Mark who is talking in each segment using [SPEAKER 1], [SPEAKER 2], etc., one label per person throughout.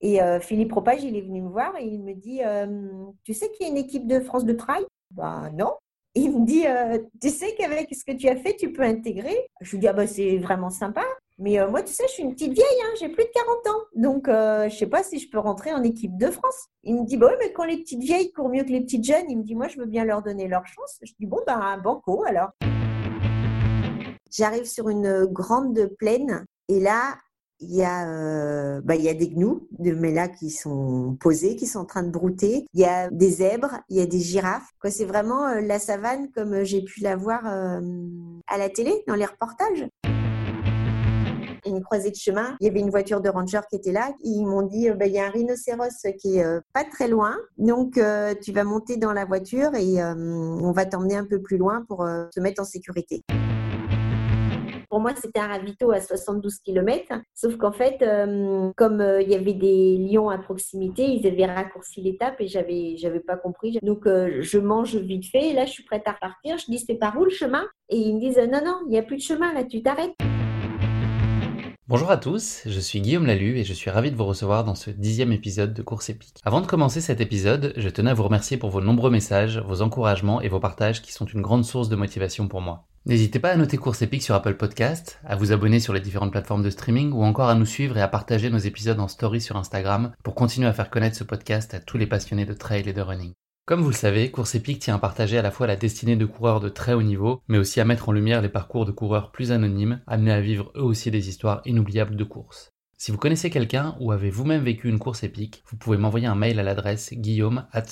[SPEAKER 1] Et euh, Philippe Ropage, il est venu me voir et il me dit euh, Tu sais qu'il y a une équipe de France de trail? Bah non. Il me dit euh, Tu sais qu'avec ce que tu as fait, tu peux intégrer? Je lui dis Ah bah c'est vraiment sympa. Mais moi, tu sais, je suis une petite vieille, hein, j'ai plus de 40 ans. Donc, je sais pas si je peux rentrer en équipe de France. Il me dit Bah oui, mais quand les petites vieilles courent mieux que les petites jeunes, il me dit Moi, je veux bien leur donner leur chance. Je dis Bon, bah, banco alors. J'arrive sur une grande plaine et là, il y a, euh, bah, il y a des gnous de Mela qui sont posés, qui sont en train de brouter. Il y a des zèbres, il y a des girafes. C'est vraiment euh, la savane comme j'ai pu la voir euh, à la télé, dans les reportages. Une croisée de chemin, il y avait une voiture de ranger qui était là. Ils m'ont dit, bah, il y a un rhinocéros qui est pas très loin. Donc, tu vas monter dans la voiture et on va t'emmener un peu plus loin pour te mettre en sécurité. Pour moi, c'était un ravito à 72 km. Sauf qu'en fait, euh, comme euh, il y avait des lions à proximité, ils avaient raccourci l'étape et j'avais, j'avais pas compris. Donc, euh, je mange vite fait. Et là, je suis prête à repartir. Je dis, c'est par où le chemin? Et ils me disent, non, non, il n'y a plus de chemin. Là, tu t'arrêtes.
[SPEAKER 2] Bonjour à tous, je suis Guillaume Lalu et je suis ravi de vous recevoir dans ce dixième épisode de Course épique. Avant de commencer cet épisode, je tenais à vous remercier pour vos nombreux messages, vos encouragements et vos partages qui sont une grande source de motivation pour moi. N'hésitez pas à noter Course Épique sur Apple Podcast, à vous abonner sur les différentes plateformes de streaming ou encore à nous suivre et à partager nos épisodes en story sur Instagram pour continuer à faire connaître ce podcast à tous les passionnés de trail et de running. Comme vous le savez, Course Épique tient à partager à la fois la destinée de coureurs de très haut niveau, mais aussi à mettre en lumière les parcours de coureurs plus anonymes, amenés à vivre eux aussi des histoires inoubliables de course. Si vous connaissez quelqu'un ou avez vous-même vécu une course épique, vous pouvez m'envoyer un mail à l'adresse guillaume at.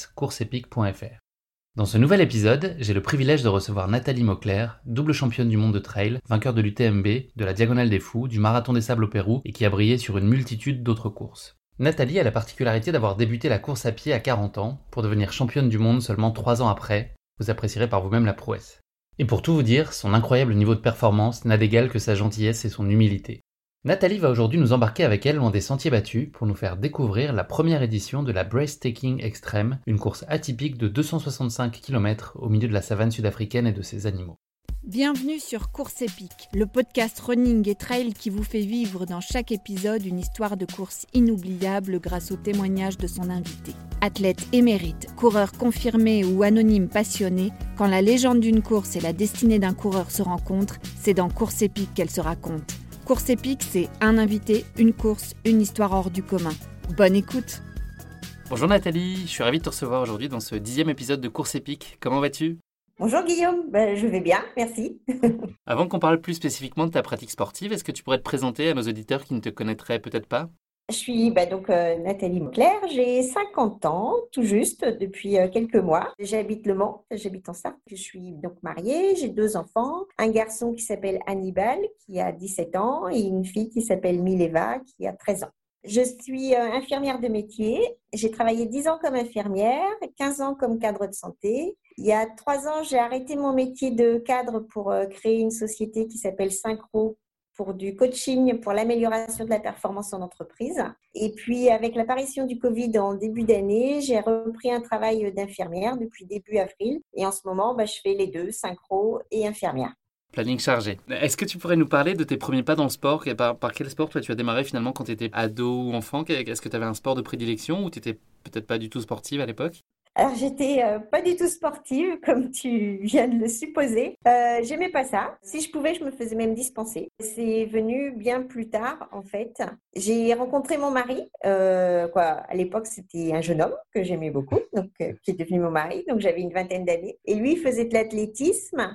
[SPEAKER 2] Dans ce nouvel épisode, j'ai le privilège de recevoir Nathalie Mauclair, double championne du monde de trail, vainqueur de l'UTMB, de la Diagonale des Fous, du Marathon des Sables au Pérou et qui a brillé sur une multitude d'autres courses. Nathalie a la particularité d'avoir débuté la course à pied à 40 ans pour devenir championne du monde seulement 3 ans après. Vous apprécierez par vous-même la prouesse. Et pour tout vous dire, son incroyable niveau de performance n'a d'égal que sa gentillesse et son humilité. Nathalie va aujourd'hui nous embarquer avec elle loin des sentiers battus pour nous faire découvrir la première édition de la Taking Extreme, une course atypique de 265 km au milieu de la savane sud-africaine et de ses animaux.
[SPEAKER 3] Bienvenue sur Course épique, le podcast running et trail qui vous fait vivre dans chaque épisode une histoire de course inoubliable grâce au témoignage de son invité. Athlète émérite, coureur confirmé ou anonyme passionné, quand la légende d'une course et la destinée d'un coureur se rencontrent, c'est dans Course épique qu'elle se raconte. Course épique, c'est un invité, une course, une histoire hors du commun. Bonne écoute
[SPEAKER 2] Bonjour Nathalie, je suis ravi de te recevoir aujourd'hui dans ce dixième épisode de Course épique. Comment vas-tu?
[SPEAKER 1] Bonjour Guillaume, ben, je vais bien, merci.
[SPEAKER 2] Avant qu'on parle plus spécifiquement de ta pratique sportive, est-ce que tu pourrais te présenter à nos auditeurs qui ne te connaîtraient peut-être pas?
[SPEAKER 1] Je suis bah, donc euh, Nathalie Mauclair, j'ai 50 ans, tout juste, depuis euh, quelques mois. J'habite Le Mans, j'habite en Sarthe. Je suis donc mariée, j'ai deux enfants, un garçon qui s'appelle Hannibal, qui a 17 ans, et une fille qui s'appelle Mileva, qui a 13 ans. Je suis euh, infirmière de métier. J'ai travaillé 10 ans comme infirmière, 15 ans comme cadre de santé. Il y a 3 ans, j'ai arrêté mon métier de cadre pour créer une société qui s'appelle Synchro pour du coaching pour l'amélioration de la performance en entreprise. Et puis, avec l'apparition du Covid en début d'année, j'ai repris un travail d'infirmière depuis début avril. Et en ce moment, bah, je fais les deux, synchro et infirmière.
[SPEAKER 2] Planning chargé. Est-ce que tu pourrais nous parler de tes premiers pas dans le sport? Par, quel sport toi, tu as démarré finalement quand tu étais ado ou enfant? Est-ce que tu avais un sport de prédilection ou tu n'étais peut-être pas du tout sportive à l'époque?
[SPEAKER 1] Alors, j'étais euh, pas du tout sportive, comme tu viens de le supposer. Euh, J'aimais pas ça. Si je pouvais, je me faisais même dispenser. C'est venu bien plus tard, en fait. J'ai rencontré mon mari. Euh, quoi, à l'époque, c'était un jeune homme que j'aimais beaucoup, donc qui est devenu mon mari. Donc, j'avais une vingtaine d'années. Et lui, faisait de l'athlétisme.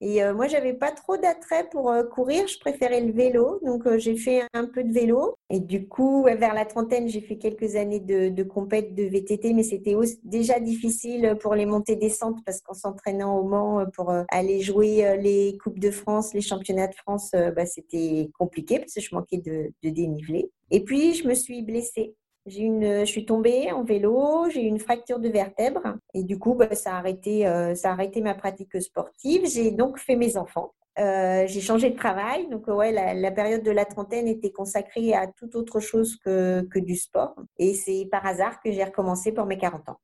[SPEAKER 1] Et euh, moi, j'avais pas trop d'attrait pour euh, courir, je préférais le vélo, donc euh, j'ai fait un peu de vélo. Et du coup, vers la trentaine, j'ai fait quelques années de, compète de VTT, mais c'était déjà difficile pour les montées-descentes parce qu'en s'entraînant au Mans pour euh, aller jouer les Coupes de France, les championnats de France, bah, c'était compliqué parce que je manquais de, de dénivelé. Et puis, je me suis blessée. J'ai une, je suis tombée en vélo, j'ai eu une fracture de vertèbre et du coup, bah, ça, a arrêté, euh, ça a arrêté ma pratique sportive. J'ai donc fait mes enfants. Euh, j'ai changé de travail, donc ouais, la, la, période de la trentaine était consacrée à toute autre chose que, que du sport. Et c'est par hasard que j'ai recommencé pour mes 40 ans.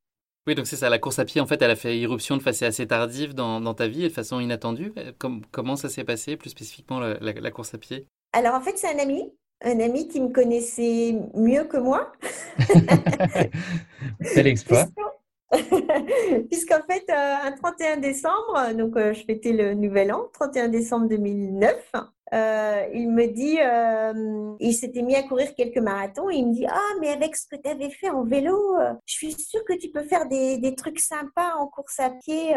[SPEAKER 2] Oui, donc c'est ça, la course à pied, en fait, elle a fait irruption de façon assez tardive dans, dans ta vie et de façon inattendue. Comme, comment ça s'est passé, plus spécifiquement, la, la, la course à pied?
[SPEAKER 1] Alors, en fait, c'est un ami un ami qui me connaissait mieux que moi.
[SPEAKER 2] Quel exploit
[SPEAKER 1] Puisqu'en fait, euh, un 31 décembre, donc euh, je fêtais le nouvel an, 31 décembre 2009, euh, il me dit, euh, il s'était mis à courir quelques marathons et il me dit, ah, mais avec ce que tu avais fait en vélo, je suis sûre que tu peux faire des, des trucs sympas en course à pied.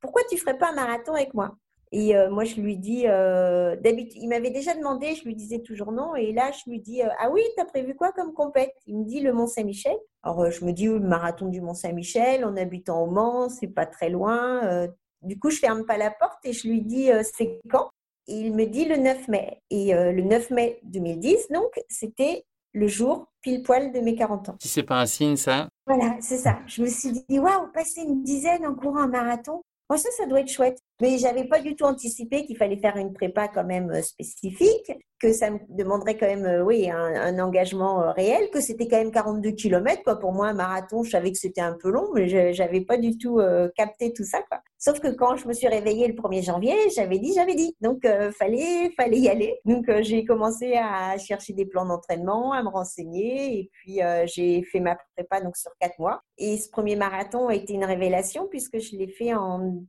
[SPEAKER 1] pourquoi tu ferais pas un marathon avec moi? Et euh, moi, je lui dis, euh, d'habitude, il m'avait déjà demandé, je lui disais toujours non. Et là, je lui dis, euh, ah oui, tu as prévu quoi comme compète? Il me dit le Mont-Saint-Michel. Alors, je me dis, oui, le marathon du Mont-Saint-Michel, en habitant au Mans, c'est pas très loin. Du coup, je ferme pas la porte et je lui dis, c'est quand? Et il me dit le 9 mai. Et le 9 mai 2010, donc, c'était le jour pile poil de mes 40 ans.
[SPEAKER 2] Si c'est pas un signe, ça?
[SPEAKER 1] Voilà, c'est ça. Je me suis dit, waouh, passer une dizaine en courant un marathon, Bon, ça, ça doit être chouette. Mais j'avais pas du tout anticipé qu'il fallait faire une prépa quand même euh, spécifique, que ça me demanderait quand même, euh, oui, un, engagement euh, réel, que c'était quand même 42 km. Quoi. Pour moi, un marathon, je savais que c'était un peu long, mais j'avais pas du tout capté tout ça. Quoi. Sauf que quand je me suis réveillée le 1er janvier, j'avais dit, j'avais dit. Donc, euh, fallait, fallait y aller. Donc, j'ai commencé à chercher des plans d'entraînement, à me renseigner, et puis j'ai fait ma prépa donc sur quatre mois. Et ce premier marathon a été une révélation puisque je l'ai fait en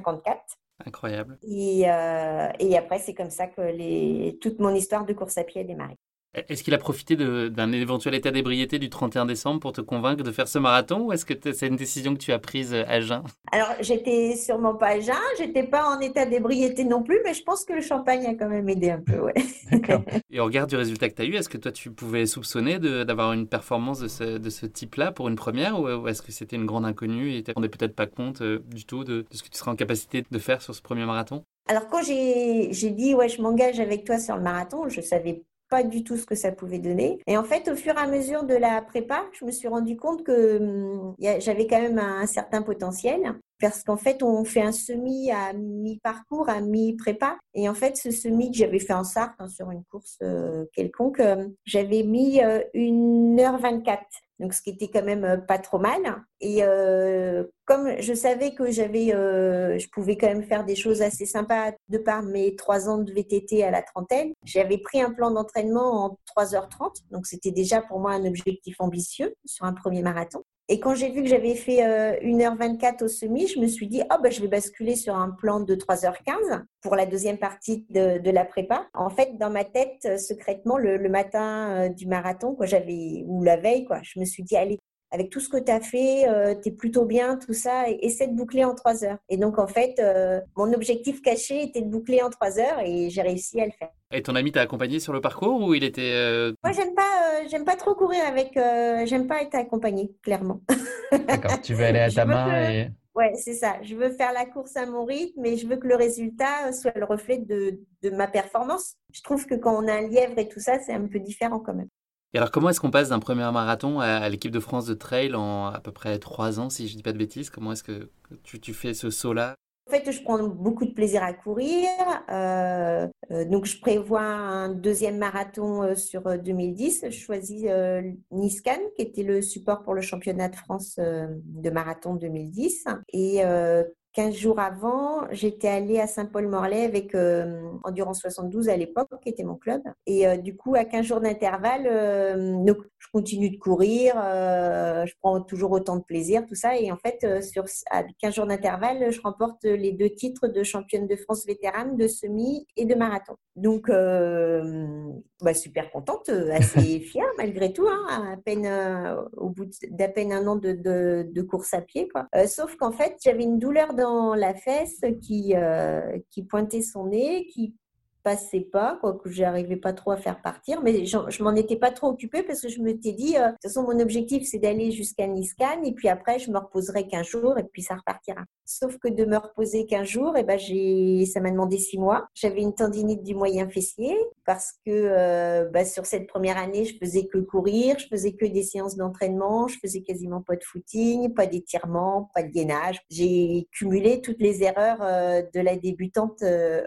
[SPEAKER 1] 2h54.
[SPEAKER 2] Incroyable.
[SPEAKER 1] Et, euh, et après, c'est comme ça que les, toute mon histoire de course à pied a démarré.
[SPEAKER 2] Est-ce qu'il a profité d'un éventuel état d'ébriété du 31 décembre pour te convaincre de faire ce marathon ou est-ce que c'est une décision que tu as prise à jeun?
[SPEAKER 1] Alors, j'étais sûrement pas à jeun, j'étais pas en état d'ébriété non plus, mais je pense que le champagne a quand même aidé un peu, ouais.
[SPEAKER 2] D'accord. Et au regard du résultat que tu as eu, est-ce que toi tu pouvais soupçonner d'avoir une performance de ce, de ce type-là pour une première ou, ou est-ce que c'était une grande inconnue et tu ne rendais peut-être pas compte euh, du tout de, de ce que tu serais en capacité de faire sur ce premier marathon?
[SPEAKER 1] Alors quand j'ai dit ouais je m'engage avec toi sur le marathon, je savais pas du tout ce que ça pouvait donner. Et en fait, au fur et à mesure de la prépa, je me suis rendu compte que hum, j'avais quand même un, certain potentiel. Parce qu'en fait, on fait un semi à mi-parcours, à mi-prépa. Et en fait, ce semi que j'avais fait en Sarthe, hein, sur une course euh, quelconque, euh, j'avais mis euh, 1h24. Donc, ce qui était quand même euh, pas trop mal. Et euh, comme je savais que j'avais, euh, je pouvais quand même faire des choses assez sympas de par mes trois ans de VTT à la trentaine, j'avais pris un plan d'entraînement en 3h30. Donc, c'était déjà pour moi un objectif ambitieux sur un premier marathon. Et quand j'ai vu que j'avais fait euh, 1h24 au semi, je me suis dit, oh, bah, je vais basculer sur un plan de 3h15 pour la deuxième partie de, de la prépa. En fait, dans ma tête, euh, secrètement, le, le matin euh, du marathon, quoi, j'avais, ou la veille, quoi, je me suis dit, allez, avec tout ce que tu as fait, euh, tu es plutôt bien, tout ça, et essaie de boucler en trois heures. Et donc, en fait, euh, mon objectif caché était de boucler en trois heures et j'ai réussi à le faire.
[SPEAKER 2] Et ton ami t'a accompagné sur le parcours ou il était... Euh...
[SPEAKER 1] Moi, j'aime pas, j'aime pas trop courir avec... j'aime pas être accompagné, clairement.
[SPEAKER 2] D'accord, tu veux aller à ta main
[SPEAKER 1] que...
[SPEAKER 2] et...
[SPEAKER 1] Ouais, c'est ça. Je veux faire la course à mon rythme et je veux que le résultat soit le reflet de, ma performance. Je trouve que quand on a un lièvre et tout ça, c'est un peu différent quand même.
[SPEAKER 2] Et alors, comment est-ce qu'on passe d'un premier marathon à, l'équipe de France de trail en à peu près trois ans, si je ne dis pas de bêtises? Comment est-ce que tu, tu, fais ce saut-là?
[SPEAKER 1] Fait, je prends beaucoup de plaisir à courir. Euh, euh, donc, je prévois un deuxième marathon euh, sur 2010. Je choisis Niscan, qui était le support pour le championnat de France de marathon 2010. Et 15 jours avant, j'étais allée à Saint-Paul-Morlaix avec euh, Endurance 72 à l'époque, qui était mon club. Et euh, du coup, à 15 jours d'intervalle, euh, je continue de courir, je prends toujours autant de plaisir, tout ça. Et en fait, sur, à 15 jours d'intervalle, je remporte les deux titres de championne de France vétérane de semi et de marathon. Donc, bah, super contente, assez fière malgré tout, hein, à peine, au bout d'à peine un an de, de, de, course à pied. Quoi. sauf qu'en fait, j'avais une douleur dans la fesse qui, euh, qui pointait son nez, qui passait pas, quoi, que j'arrivais pas trop à faire partir, mais je m'en étais pas trop occupée parce que je me dit, euh, de toute façon, mon objectif, c'est d'aller jusqu'à Niscan et puis après, je me reposerai qu'un jour et puis ça repartira. Sauf que de me reposer qu'un jour, et eh ben, j'ai, ça m'a demandé six mois. J'avais une tendinite du moyen fessier parce que euh, bah, sur cette première année, je faisais que courir, je faisais que des séances d'entraînement, je faisais quasiment pas de footing, pas d'étirement, pas de gainage. J'ai cumulé toutes les erreurs euh, de la débutante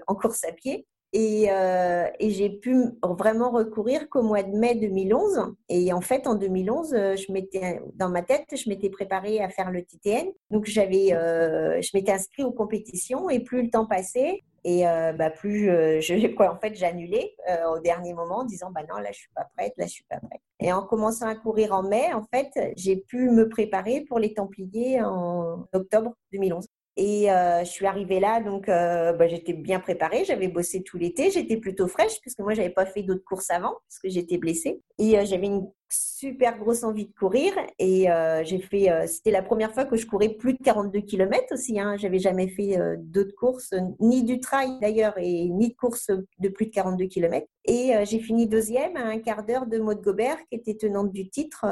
[SPEAKER 1] en course à pied. Euh, et, j'ai pu vraiment recourir qu'au mois de mai 2011. Et en fait, en 2011, euh, je m'étais, dans ma tête, je m'étais préparée à faire le TTN. Donc, j'avais, euh, je m'étais inscrite aux compétitions et plus le temps passait, et bah, plus je, quoi, en fait, j'annulais au dernier moment en disant, bah non, là, je suis pas prête, là, je suis pas prête. Et en commençant à courir en mai, en fait, j'ai pu me préparer pour les Templiers en octobre 2011. Et euh, je suis arrivée là, donc euh, bah, j'étais bien préparée. J'avais bossé tout l'été. J'étais plutôt fraîche puisque moi, j'avais pas fait d'autres courses avant parce que j'étais blessée. Et euh, j'avais une super grosse envie de courir. Et j'ai fait, c'était la première fois que je courais plus de 42 km aussi. Hein. J'avais jamais fait d'autres courses, ni du trail d'ailleurs, et ni de course de plus de 42 km. Et j'ai fini deuxième à un quart d'heure de Maud Gobert, qui était tenante du titre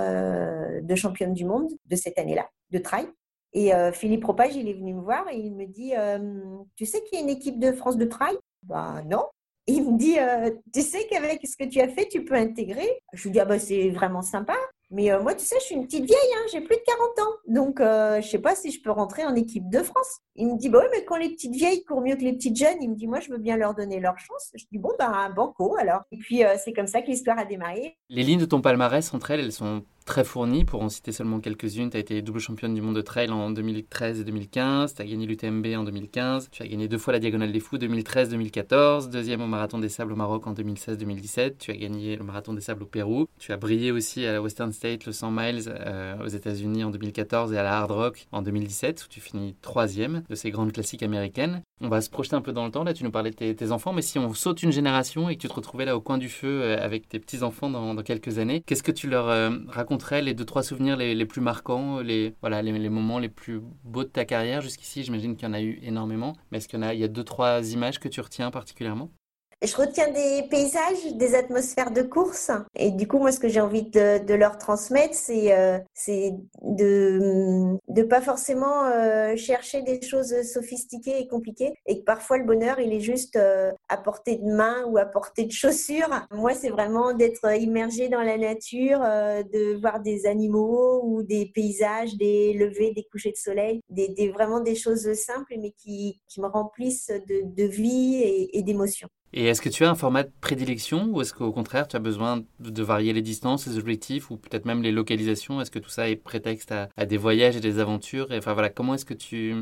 [SPEAKER 1] de championne du monde de cette année-là, de trail. Et euh, Philippe Propage, il est venu me voir et il me dit euh, Tu sais qu'il y a une équipe de France de trail? Bah non. il me dit euh, Tu sais qu'avec ce que tu as fait, tu peux intégrer? Je lui dis Ah bah c'est vraiment sympa. Mais moi, tu sais, je suis une petite vieille, hein, j'ai plus de 40 ans. Donc, je sais pas si je peux rentrer en équipe de France. Il me dit, bah oui, mais quand les petites vieilles courent mieux que les petites jeunes, il me dit, moi, je veux bien leur donner leur chance. Je dis, bon, ben, banco alors. Et puis, c'est comme ça que l'histoire a démarré.
[SPEAKER 2] Les lignes de ton palmarès, entre elles, elles sont très fournie. Pour en citer seulement quelques-unes, tu as été double championne du monde de trail en 2013 et 2015, tu as gagné l'UTMB en 2015, tu as gagné deux fois la Diagonale des Fous 2013-2014, deuxième au Marathon des Sables au Maroc en 2016-2017, tu as gagné le Marathon des Sables au Pérou, tu as brillé aussi à la Western State, le 100 miles euh, aux États-Unis en 2014 et à la Hard Rock en 2017, où tu finis troisième de ces grandes classiques américaines. On va se projeter un peu dans le temps, là tu nous parlais de tes, enfants, mais si on saute une génération et que tu te retrouvais là au coin du feu euh, avec tes petits-enfants dans, quelques années, qu'est-ce que tu leur euh, racontes les deux, trois souvenirs les, plus marquants, les, voilà, les, moments les plus beaux de ta carrière? Jusqu'ici J'imagine qu'il y en a eu énormément. Mais est-ce qu'il y, a, y a deux, trois images que tu retiens particulièrement?
[SPEAKER 1] Je retiens des paysages, des atmosphères de course. Et du coup, moi, ce que j'ai envie de, leur transmettre, c'est euh, de ne pas forcément euh, chercher des choses sophistiquées et compliquées. Et que parfois, le bonheur, il est juste euh, à portée de main ou à portée de chaussures. Moi, c'est vraiment d'être immergé dans la nature, euh, de voir des animaux ou des paysages, des levées, des couchers de soleil, des, des vraiment des choses simples, mais qui, qui me remplissent de, de vie et, et d'émotions.
[SPEAKER 2] Et est-ce que tu as un format de prédilection ou est-ce qu'au contraire tu as besoin de varier les distances, les objectifs ou peut-être même les localisations? Est-ce que tout ça est prétexte à, des voyages et des aventures? Et, Enfin voilà, comment est-ce que tu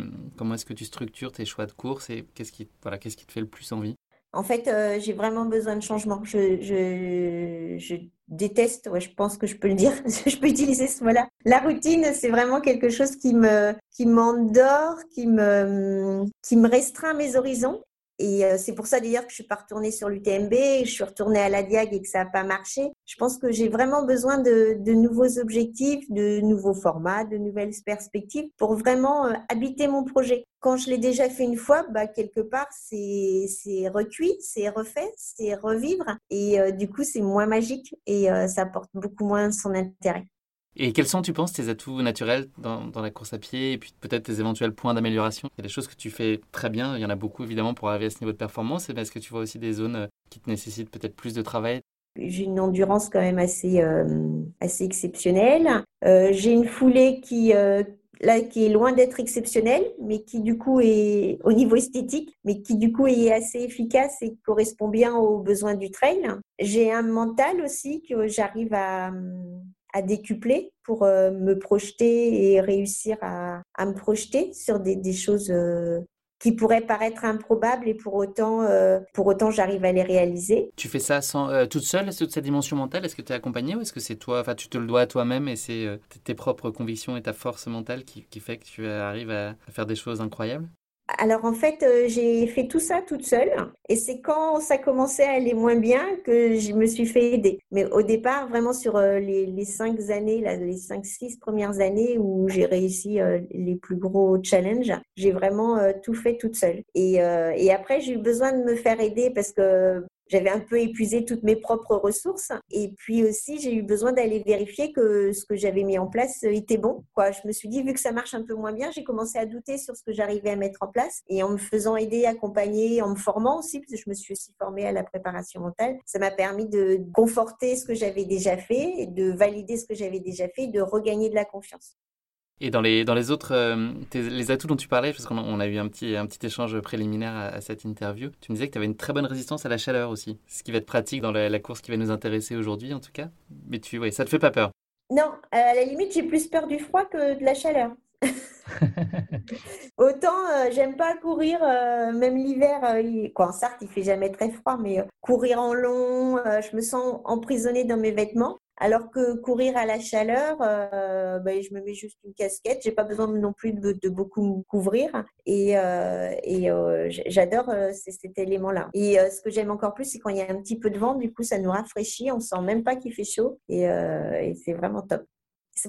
[SPEAKER 2] est-ce que tu structures tes choix de course et qu'est-ce qui voilà qu'est-ce qui te fait le plus envie?
[SPEAKER 1] En fait, euh, j'ai vraiment besoin de changement. Je, je, je déteste, ouais, je pense que je peux le dire, je peux utiliser ce mot-là. La routine, c'est vraiment quelque chose qui me qui m'endort, qui me qui me restreint mes horizons et euh, c'est pour ça d'ailleurs que je suis pas retournée sur l'UTMB, je suis retournée à la Diag et que ça n'a pas marché. Je pense que j'ai vraiment besoin de, de, nouveaux objectifs, de nouveaux formats, de nouvelles perspectives pour vraiment euh, habiter mon projet. Quand je l'ai déjà fait une fois, bah, quelque part, c'est recuit, c'est refait, c'est revivre. Et euh, du coup, c'est moins magique et ça apporte beaucoup moins son intérêt.
[SPEAKER 2] Et quels sont, tu penses, tes atouts naturels dans, la course à pied et puis peut-être tes éventuels points d'amélioration? Il y a des choses que tu fais très bien, il y en a beaucoup évidemment pour arriver à ce niveau de performance, mais est-ce que tu vois aussi des zones euh, qui te nécessitent peut-être plus de travail?
[SPEAKER 1] J'ai une endurance quand même assez, euh, assez exceptionnelle. Euh, j'ai une foulée qui, là, qui est loin d'être exceptionnelle, mais qui du coup est au niveau esthétique, mais qui du coup est assez efficace et correspond bien aux besoins du trail. J'ai un mental aussi que j'arrive à, à décupler pour me projeter et réussir à, à me projeter sur des, des choses qui pourraient paraître improbables et pour autant, euh, autant j'arrive à les réaliser.
[SPEAKER 2] Tu fais ça sans, euh, toute seule, toute cette dimension mentale? Est-ce que tu es accompagnée ou est-ce que c'est toi, enfin tu te le dois à toi-même et c'est euh, tes propres convictions et ta force mentale qui, qui fait que tu arrives à faire des choses incroyables?
[SPEAKER 1] Alors en fait, euh, j'ai fait tout ça toute seule et c'est quand ça commençait à aller moins bien que je me suis fait aider. Mais au départ, vraiment sur euh, les, cinq années, les cinq, six premières années où j'ai réussi euh, les plus gros challenges, j'ai vraiment tout fait toute seule. Et, et après, j'ai eu besoin de me faire aider parce que j'avais un peu épuisé toutes mes propres ressources. Et puis aussi, j'ai eu besoin d'aller vérifier que ce que j'avais mis en place était bon. Quoi. Je me suis dit, vu que ça marche un peu moins bien, j'ai commencé à douter sur ce que j'arrivais à mettre en place. Et en me faisant aider, accompagner, en me formant aussi, parce que je me suis aussi formée à la préparation mentale, ça m'a permis de conforter ce que j'avais déjà fait, de valider ce que j'avais déjà fait, de regagner de la confiance.
[SPEAKER 2] Et dans les, dans les autres, euh, les atouts dont tu parlais, parce qu'on a eu un petit, un petit échange préliminaire à, cette interview, tu me disais que tu avais une très bonne résistance à la chaleur aussi, ce qui va être pratique dans la, course qui va nous intéresser aujourd'hui en tout cas. Mais tu, ouais, ça te fait pas peur?
[SPEAKER 1] Non, à la limite, j'ai plus peur du froid que de la chaleur. Autant euh, j'aime pas courir, euh, même l'hiver, quoi, en Sarthe il fait jamais très froid, mais courir en long, je me sens emprisonnée dans mes vêtements. Alors que courir à la chaleur, euh, ben, je me mets juste une casquette. J'ai pas besoin non plus de, beaucoup me couvrir. Et, euh, euh, j'adore cet élément-là. Et ce que j'aime encore plus, c'est quand il y a un petit peu de vent. Du coup, ça nous rafraîchit. On sent même pas qu'il fait chaud. et c'est vraiment top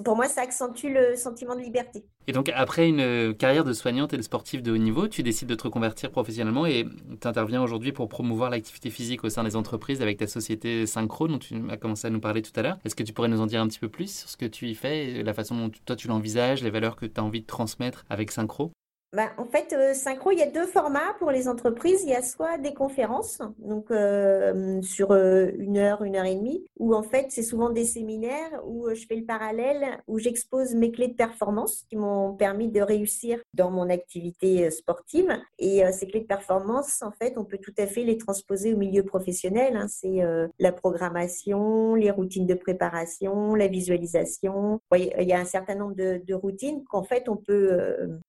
[SPEAKER 1] pour moi, ça accentue le sentiment de liberté.
[SPEAKER 2] Et donc, après une carrière de soignante et de sportive de haut niveau, tu décides de te reconvertir professionnellement et tu interviens aujourd'hui pour promouvoir l'activité physique au sein des entreprises avec ta société Synchro, dont tu as commencé à nous parler tout à l'heure. Est-ce que tu pourrais nous en dire un petit peu plus sur ce que tu y fais, la façon dont toi tu l'envisages, les valeurs que tu as envie de transmettre avec Synchro
[SPEAKER 1] bah, en fait, euh, Synchro, il y a deux formats pour les entreprises. Il y a soit des conférences, donc euh, sur euh, une heure, une heure et demie, ou en fait, c'est souvent des séminaires où je fais le parallèle, où j'expose mes clés de performance qui m'ont permis de réussir dans mon activité sportive. Et ces clés de performance, en fait, on peut tout à fait les transposer au milieu professionnel. Hein. C'est la programmation, les routines de préparation, la visualisation. il y a un certain nombre de, de routines qu'en fait, on peut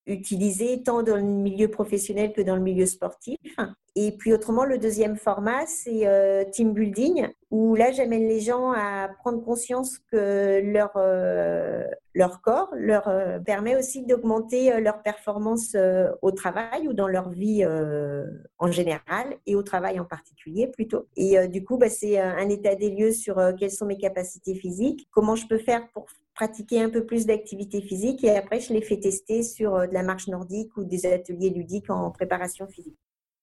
[SPEAKER 1] utiliser tant dans le milieu professionnel que dans le milieu sportif. Et puis autrement, le deuxième format, c'est euh, team building, où là, j'amène les gens à prendre conscience que leur, euh, leur corps leur euh, permet aussi d'augmenter leur performance au travail ou dans leur vie en général et au travail en particulier plutôt. Et du coup, bah, c'est un état des lieux sur quelles sont mes capacités physiques, comment je peux faire pour pratiquer un peu plus d'activité physique et après je les fais tester sur de la marche nordique ou des ateliers ludiques en préparation physique.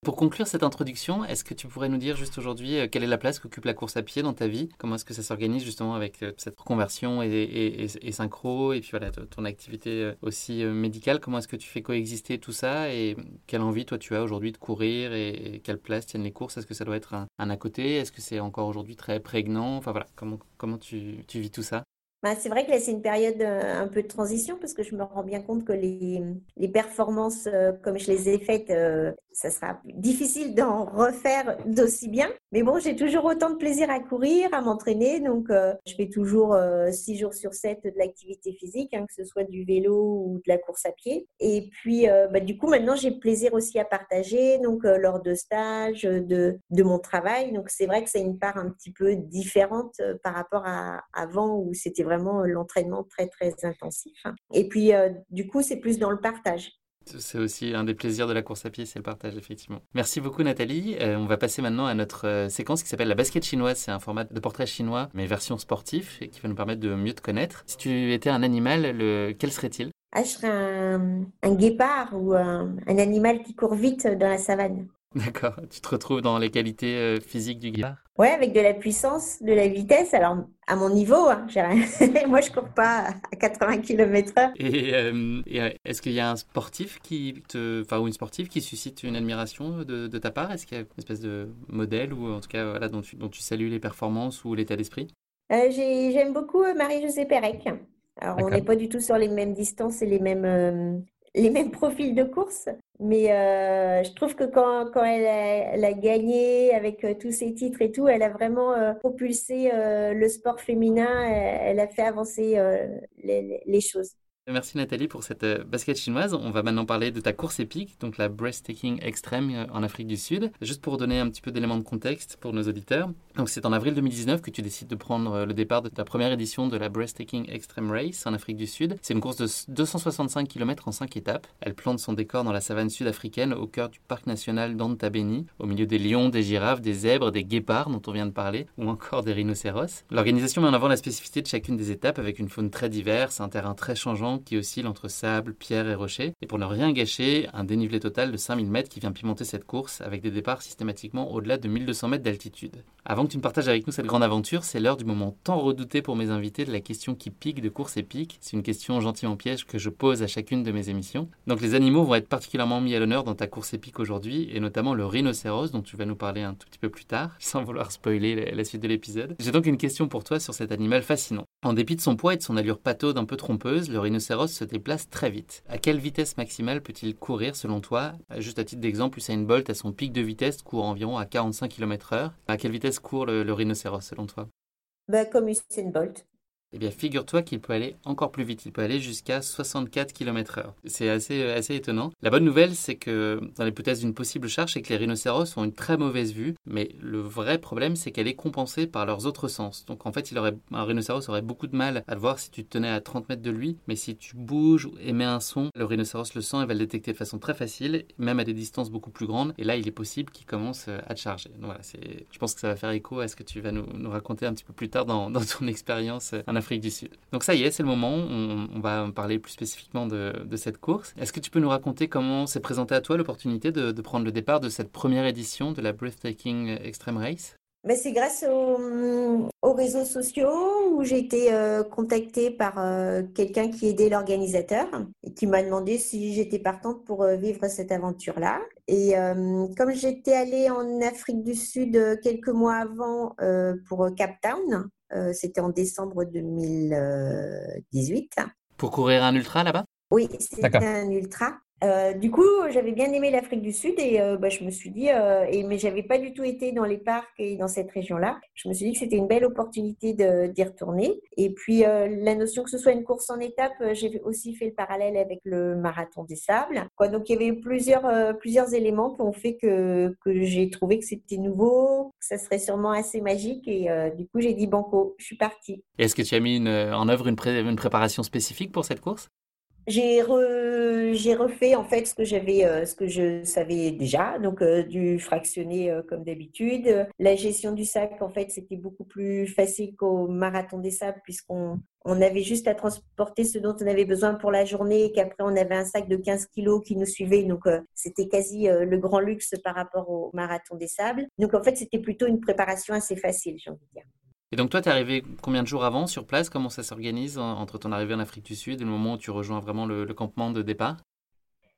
[SPEAKER 2] Pour conclure cette introduction, est-ce que tu pourrais nous dire juste aujourd'hui euh, quelle est la place qu'occupe la course à pied dans ta vie? Comment est-ce que ça s'organise justement avec euh, cette reconversion et, synchro et puis voilà ton activité euh, aussi médicale? Comment est-ce que tu fais coexister tout ça et quelle envie toi tu as aujourd'hui de courir et, quelle place tiennent les courses? Est-ce que ça doit être un, à côté? Est-ce que c'est encore aujourd'hui très prégnant? Enfin voilà, comment, comment tu vis tout ça?
[SPEAKER 1] Bah, c'est vrai que là, c'est une période euh, un peu de transition parce que je me rends bien compte que les, performances, euh, comme je les ai faites, euh, ça sera difficile d'en refaire d'aussi bien. Mais bon, j'ai toujours autant de plaisir à courir, à m'entraîner. Donc, je fais toujours six jours sur sept de l'activité physique, hein, que ce soit du vélo ou de la course à pied. Et puis, bah, du coup, maintenant, j'ai plaisir aussi à partager, donc lors de stages, de, de mon travail. Donc, c'est vrai que c'est une part un petit peu différente par rapport à avant où c'était vraiment l'entraînement très, très intensif. Et puis, euh, du coup, c'est plus dans le partage.
[SPEAKER 2] C'est aussi un des plaisirs de la course à pied, c'est le partage, effectivement. Merci beaucoup, Nathalie. Euh, on va passer maintenant à notre euh, séquence qui s'appelle la basket chinoise. C'est un format de portrait chinois, mais version sportive, et qui va nous permettre de mieux te connaître. Si tu étais un animal, quel serait-il?
[SPEAKER 1] Ah, Je serais un, guépard ou un, animal qui court vite dans la savane.
[SPEAKER 2] D'accord. Tu te retrouves dans les qualités physiques du guépard?
[SPEAKER 1] Ouais, avec de la puissance, de la vitesse. Alors, à mon niveau, hein, moi, je cours pas à 80 km/h.
[SPEAKER 2] Et, euh, euh, est-ce qu'il y a un sportif qui te, enfin, ou une sportive qui suscite une admiration de, ta part? Est-ce qu'il y a une espèce de modèle ou en tout cas voilà, dont, tu, dont tu salues les performances ou l'état d'esprit?
[SPEAKER 1] Euh, J'aime beaucoup Marie-Josée Pérec. Alors, on n'est pas du tout sur les mêmes distances et les mêmes, les mêmes profils de course. Mais euh, je trouve que quand, quand elle, a, gagné avec euh, tous ses titres et tout, elle a vraiment euh, propulsé le sport féminin. Elle, a fait avancer les, les choses.
[SPEAKER 2] Merci Nathalie pour cette basket chinoise. On va maintenant parler de ta course épique, donc la Breathtaking Extreme euh, en Afrique du Sud. Juste pour donner un petit peu d'éléments de contexte pour nos auditeurs. Donc c'est en avril 2019 que tu décides de prendre euh, le départ de ta première édition de la Breathtaking Extreme Race en Afrique du Sud. C'est une course de 265 km en 5 étapes. Elle plante son décor dans la savane sud-africaine au cœur du parc national d'Antabeni, au milieu des lions, des girafes, des zèbres, des guépards dont on vient de parler, ou encore des rhinocéros. L'organisation met en avant la spécificité de chacune des étapes avec une faune très diverse, un terrain très changeant qui oscille entre sable, pierre et rochers. Et pour ne rien gâcher, un dénivelé total de 5000 mètres qui vient pimenter cette course avec des départs systématiquement au-delà de 1200 mètres d'altitude. Avant que tu ne partages avec nous cette grande aventure, c'est l'heure du moment tant redouté pour mes invités de la question qui pique de course épique. C'est une question gentiment piège que je pose à chacune de mes émissions. Donc les animaux vont être particulièrement mis à l'honneur dans ta course épique aujourd'hui, et notamment le rhinocéros dont tu vas nous parler un tout petit peu plus tard, sans vouloir spoiler la suite de l'épisode. J'ai donc une question pour toi sur cet animal fascinant. En dépit de son poids et de son allure pataude un peu trompeuse, le rhinocéros se déplace très vite. À quelle vitesse maximale peut-il courir selon toi? Juste à titre d'exemple, Usain Bolt à son pic de vitesse court environ à 45 km/h. À quelle vitesse court le, le rhinocéros selon toi?
[SPEAKER 1] Bah, Comme Usain Bolt.
[SPEAKER 2] Eh bien, figure-toi qu'il peut aller encore plus vite. Il peut aller jusqu'à 64 km/h. C'est assez, euh, assez étonnant. La bonne nouvelle, c'est que dans l'hypothèse d'une possible charge, c'est que les rhinocéros ont une très mauvaise vue. Mais le vrai problème, c'est qu'elle est compensée par leurs autres sens. Donc en fait, un rhinocéros aurait beaucoup de mal à le voir si tu te tenais à 30 mètres de lui. Mais si tu bouges ou émets un son, le rhinocéros le sent et va le détecter de façon très facile, même à des distances beaucoup plus grandes. Et là, il est possible qu'il commence euh, à te charger. Donc je pense que ça va faire écho à ce que tu vas nous, raconter un petit peu plus tard dans, ton expérience en Afrique. Donc ça y est, c'est le moment, on, on, va parler plus spécifiquement de, cette course. Est-ce que tu peux nous raconter comment s'est présentée à toi l'opportunité de, prendre le départ de cette première édition de la Breathtaking Extreme Race?
[SPEAKER 1] Ben c'est grâce aux, aux, réseaux sociaux où j'ai été euh, contactée par euh, quelqu'un qui aidait l'organisateur et qui m'a demandé si j'étais partante pour euh, vivre cette aventure-là. Et euh, comme j'étais allée en Afrique du Sud quelques mois avant euh, pour Cap Town, euh, c'était en décembre 2018.
[SPEAKER 2] Pour courir un ultra là-bas?
[SPEAKER 1] Oui, c'était un ultra. Euh, du coup, j'avais bien aimé l'Afrique du Sud et euh, bah, je me suis dit, euh, et, mais j'avais pas du tout été dans les parcs et dans cette région-là. Je me suis dit que c'était une belle opportunité d'y retourner. Et puis, euh, la notion que ce soit une course en étape, euh, j'ai aussi fait le parallèle avec le marathon des sables. Donc, il y avait plusieurs, éléments qui ont fait que, j'ai trouvé que c'était nouveau, que ça serait sûrement assez magique. Et du coup, j'ai dit banco, je suis partie.
[SPEAKER 2] Est-ce que tu as mis en œuvre une préparation spécifique pour cette course?
[SPEAKER 1] J'ai re, j'ai refait en fait ce que j'avais euh, ce que je savais déjà donc euh, du fractionné euh, comme d'habitude. La gestion du sac en fait c'était beaucoup plus facile qu'au marathon des sables puisqu'on on avait juste à transporter ce dont on avait besoin pour la journée et qu'après on avait un sac de 15 kilos qui nous suivait. Donc euh, c'était quasi le grand luxe par rapport au marathon des sables. Donc en fait c'était plutôt une préparation assez facile j'ai envie de dire
[SPEAKER 2] et donc toi, tu es arrivé combien de jours avant sur place? Comment ça s'organise entre ton arrivée en Afrique du Sud et le moment où tu rejoins vraiment le, campement de départ?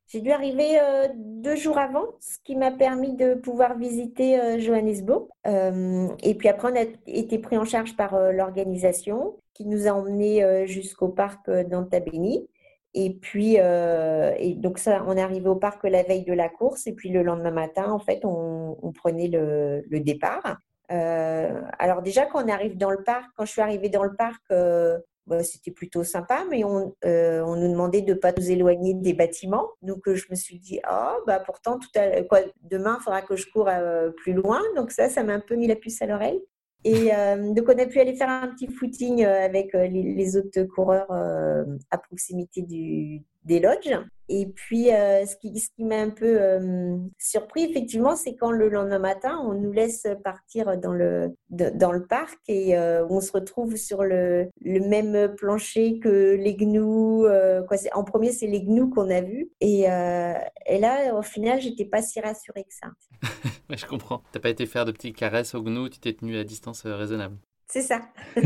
[SPEAKER 1] J'ai dû arriver euh, deux jours avant, ce qui m'a permis de pouvoir visiter euh, Johannesburg. Euh, et puis après, on a été pris en charge par l'organisation qui nous a emmenés jusqu'au parc d'Antabeni. Et puis, et donc ça, on est arrivé au parc la veille de la course. Et puis le lendemain matin, en fait, on, prenait le départ. Euh, alors déjà, quand on arrive dans le parc, quand je suis arrivée dans le parc, euh, bah, c'était plutôt sympa, mais on, euh, nous demandait de ne pas nous éloigner des bâtiments. Donc je me suis dit, oh, bah pourtant, tout à, quoi, demain, il faudra que je cours plus loin. Donc ça, ça m'a un peu mis la puce à l'oreille. Et donc, on a pu aller faire un petit footing avec les, autres coureurs à proximité du, des lodges. Et puis, euh, ce qui, ce qui m'a un peu euh, surpris, effectivement, c'est quand le lendemain matin, on nous laisse partir dans le, de, dans le parc et euh, on se retrouve sur le, le même plancher que les gnous. Euh, quoi, en premier, c'est les gnous qu'on a vus. Et, euh, et là, au final, j'étais pas si rassurée que ça.
[SPEAKER 2] ouais, je comprends. T'as pas été faire de petites caresses aux gnous, tu t'es tenu à distance raisonnable.
[SPEAKER 1] C'est ça.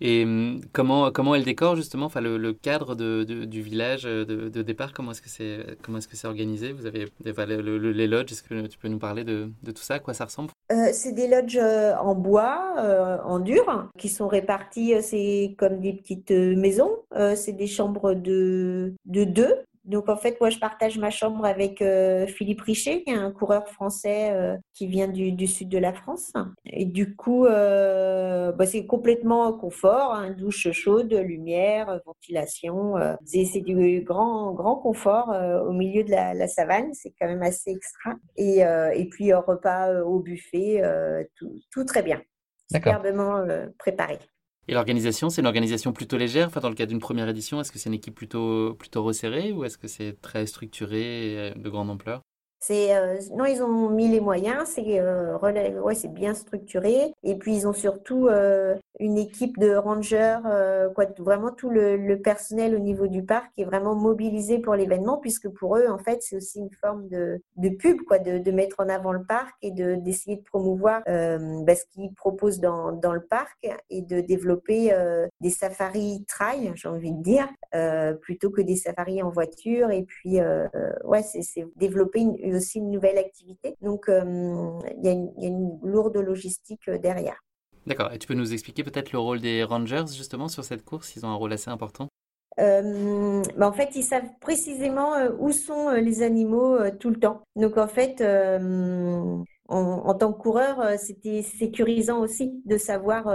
[SPEAKER 2] Et hum, comment, comment est le décor justement, enfin le, le cadre de, de, du village de, de départ, comment est-ce que c'est comment est-ce que c'est organisé? Vous avez enfin, le, le, les lodges, est-ce que tu peux nous parler de, tout ça, à quoi ça ressemble?
[SPEAKER 1] Euh, C'est des lodges euh, en bois, euh, en dur, qui sont répartis, c'est comme des petites maisons, c'est des chambres de, de deux Donc en fait, moi, je partage ma chambre avec Philippe Richet, qui est un coureur français qui vient du, sud de la France. Et du coup, bah, c'est complètement confort, hein, douche chaude, lumière, ventilation. c'est du grand, grand confort au milieu de la, savane. C'est quand même assez extra. Et, et puis, un repas au buffet, tout, tout très bien. Superbement préparé.
[SPEAKER 2] Et l'organisation, c'est une organisation plutôt légère? Enfin, Dans le cas d'une première édition, est-ce que c'est une équipe plutôt, plutôt resserrée ou est-ce que c'est très structuré de grande ampleur?
[SPEAKER 1] C'est euh, non, ils ont mis les moyens, c'est euh, ouais, c'est bien structuré. Et puis ils ont surtout euh, une équipe de rangers, euh, quoi, vraiment tout le, le, personnel au niveau du parc est vraiment mobilisé pour l'événement, puisque pour eux, en fait, c'est aussi une forme de, de pub, quoi, de, de, mettre en avant le parc et de d'essayer de promouvoir bah, ce qu'ils proposent dans, dans le parc et de développer des safaris trail, j'ai envie de dire, plutôt que des safaris en voiture. Et puis, ouais, c'est développer une aussi une nouvelle activité. Donc, euh, il y, a une lourde logistique euh, derrière.
[SPEAKER 2] D'accord. Et tu peux nous expliquer peut-être le rôle des rangers justement sur cette course? Ils ont un rôle assez important.
[SPEAKER 1] Euh, bah, en fait, ils savent précisément où sont les animaux tout le temps. Donc, en fait, en, tant que coureur, c'était sécurisant aussi de savoir,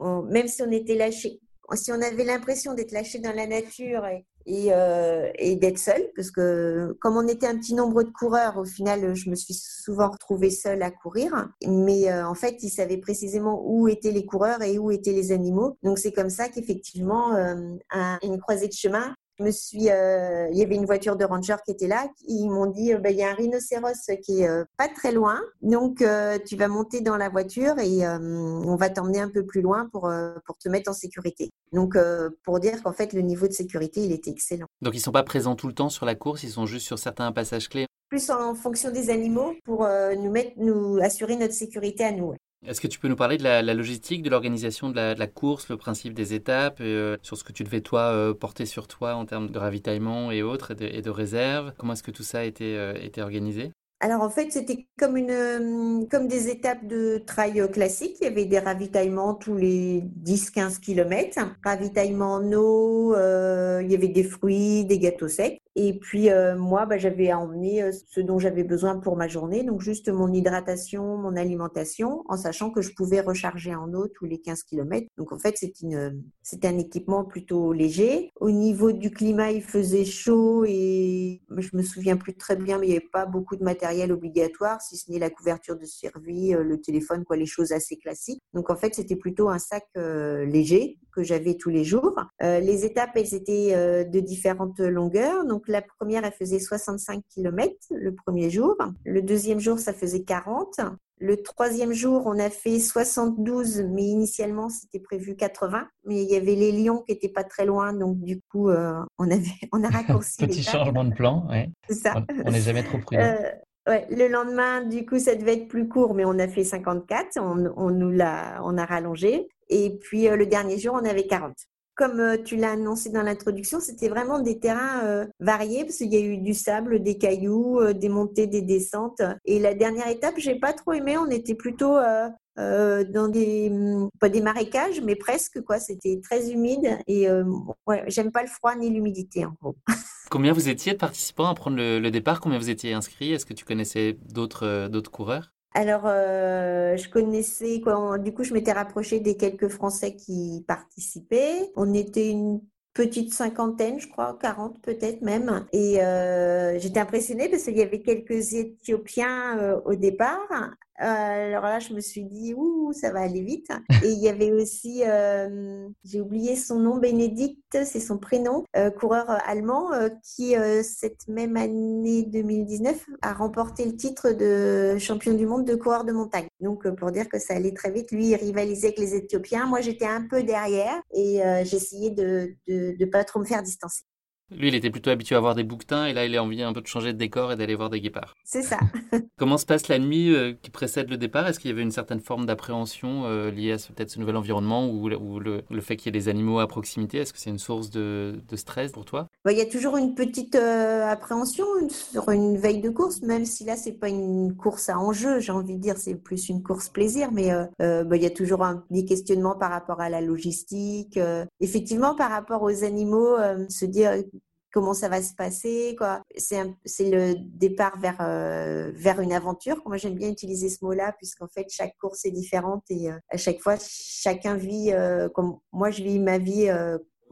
[SPEAKER 1] même si on était lâché, si on avait l'impression d'être lâché dans la nature et, euh, et, d'être seul, parce que comme on était un petit nombre de coureurs, au final, je me suis souvent retrouvée seule à courir. Mais euh, en fait, ils savaient précisément où étaient les coureurs et où étaient les animaux. Donc c'est comme ça qu'effectivement, euh, une croisée de chemin, me suis, euh, il y avait une voiture de ranger qui était là. Ils m'ont dit, euh, bah, il y a un rhinocéros qui est euh, pas très loin, donc tu vas monter dans la voiture et on va t'emmener un peu plus loin pour pour te mettre en sécurité. Donc pour dire qu'en fait le niveau de sécurité il était excellent.
[SPEAKER 2] Donc ils sont pas présents tout le temps sur la course, ils sont juste sur certains passages clés?
[SPEAKER 1] Plus en fonction des animaux pour nous mettre, nous assurer notre sécurité à nous.
[SPEAKER 2] Est-ce que tu peux nous parler de la, logistique, de l'organisation de, la, course, le principe des étapes, euh, sur ce que tu devais toi euh, porter sur toi en termes de ravitaillement et autres, et de, réserve Comment est-ce que tout ça a été, euh, organisé?
[SPEAKER 1] Alors en fait, c'était comme une comme des étapes de trail classique. Il y avait des ravitaillements tous les 10-15 km. Ravitaillement en eau, il y avait des fruits, des gâteaux secs. Et puis euh, moi, bah, j'avais à emmener euh, ce dont j'avais besoin pour ma journée, donc juste mon hydratation, mon alimentation, en sachant que je pouvais recharger en eau tous les 15 km. Donc en fait, c'est une, c'est un équipement plutôt léger. Au niveau du climat, il faisait chaud et je me souviens plus très bien, mais il n'y avait pas beaucoup de matériel obligatoire, si ce n'est la couverture de survie, euh, le téléphone, quoi, les choses assez classiques. Donc en fait, c'était plutôt un sac léger que j'avais tous les jours. les étapes, elles étaient de différentes longueurs. Donc la première, elle faisait 65 km le premier jour. Le deuxième jour, ça faisait 40. Le troisième jour, on a fait 72, mais initialement, c'était prévu 80. Mais il y avait les lions qui n'étaient pas très loin, donc du coup, euh, on, avait, on a raccourci.
[SPEAKER 2] Petit changement de plan, ouais.
[SPEAKER 1] C'est ça.
[SPEAKER 2] On n'est jamais trop prudent. Euh,
[SPEAKER 1] ouais, le lendemain, du coup, ça devait être plus court, mais on a fait 54. On, on nous l'a, on a rallongé. Et puis euh, le dernier jour, on avait 40 comme euh, tu l'as annoncé dans l'introduction, c'était vraiment des terrains euh, variés parce qu'il y a eu du sable, des cailloux, euh, des montées, des descentes. Et la dernière étape, j'ai pas trop aimé. On était plutôt dans des mm, pas des marécages, mais presque quoi. C'était très humide et j'aime pas le froid ni l'humidité en gros.
[SPEAKER 2] Combien vous étiez de participants à prendre le, le départ? Combien vous étiez inscrits? Est-ce que tu connaissais d'autres d'autres coureurs?
[SPEAKER 1] Alors, euh, je connaissais, quoi, du coup, je m'étais rapprochée des quelques Français qui participaient. On était une petite cinquantaine, je crois, 40 peut-être même. Et euh, j'étais impressionnée parce qu'il y avait quelques Éthiopiens euh, au départ. Euh, alors là, je me suis dit, ouh, ça va aller vite. Et il y avait aussi, euh, j'ai oublié son nom, Bénédicte, c'est son prénom, euh, coureur allemand, qui cette même année 2019 a remporté le titre de champion du monde de coureur de montagne. Donc pour dire que ça allait très vite, lui il rivalisait avec les Éthiopiens. Moi j'étais un peu derrière et j'essayais de ne pas trop me faire distancer.
[SPEAKER 2] Lui, il était plutôt habitué à voir des bouquetins et là, il a envie un peu de changer de décor et d'aller voir des guépards.
[SPEAKER 1] C'est ça.
[SPEAKER 2] Comment se passe la nuit euh, qui précède le départ? Est-ce qu'il y avait une certaine forme d'appréhension euh, liée à peut-être ce nouvel environnement ou, le, fait qu'il y ait des animaux à proximité? Est-ce que c'est une source de, stress pour toi?
[SPEAKER 1] Bah, Il y a toujours une petite euh, appréhension sur une veille de course, même si là, c'est pas une course à enjeu, j'ai envie de dire, c'est plus une course plaisir, mais bah, il y a toujours un, des questionnements par rapport à la logistique. effectivement, par rapport aux animaux, se dire comment ça va se passer. Quoi. C'est, le départ vers, euh, vers une aventure. Moi, j'aime bien utiliser ce mot-là, puisqu'en fait, chaque course est différente et euh, à chaque fois, chacun vit comme moi, je vis ma vie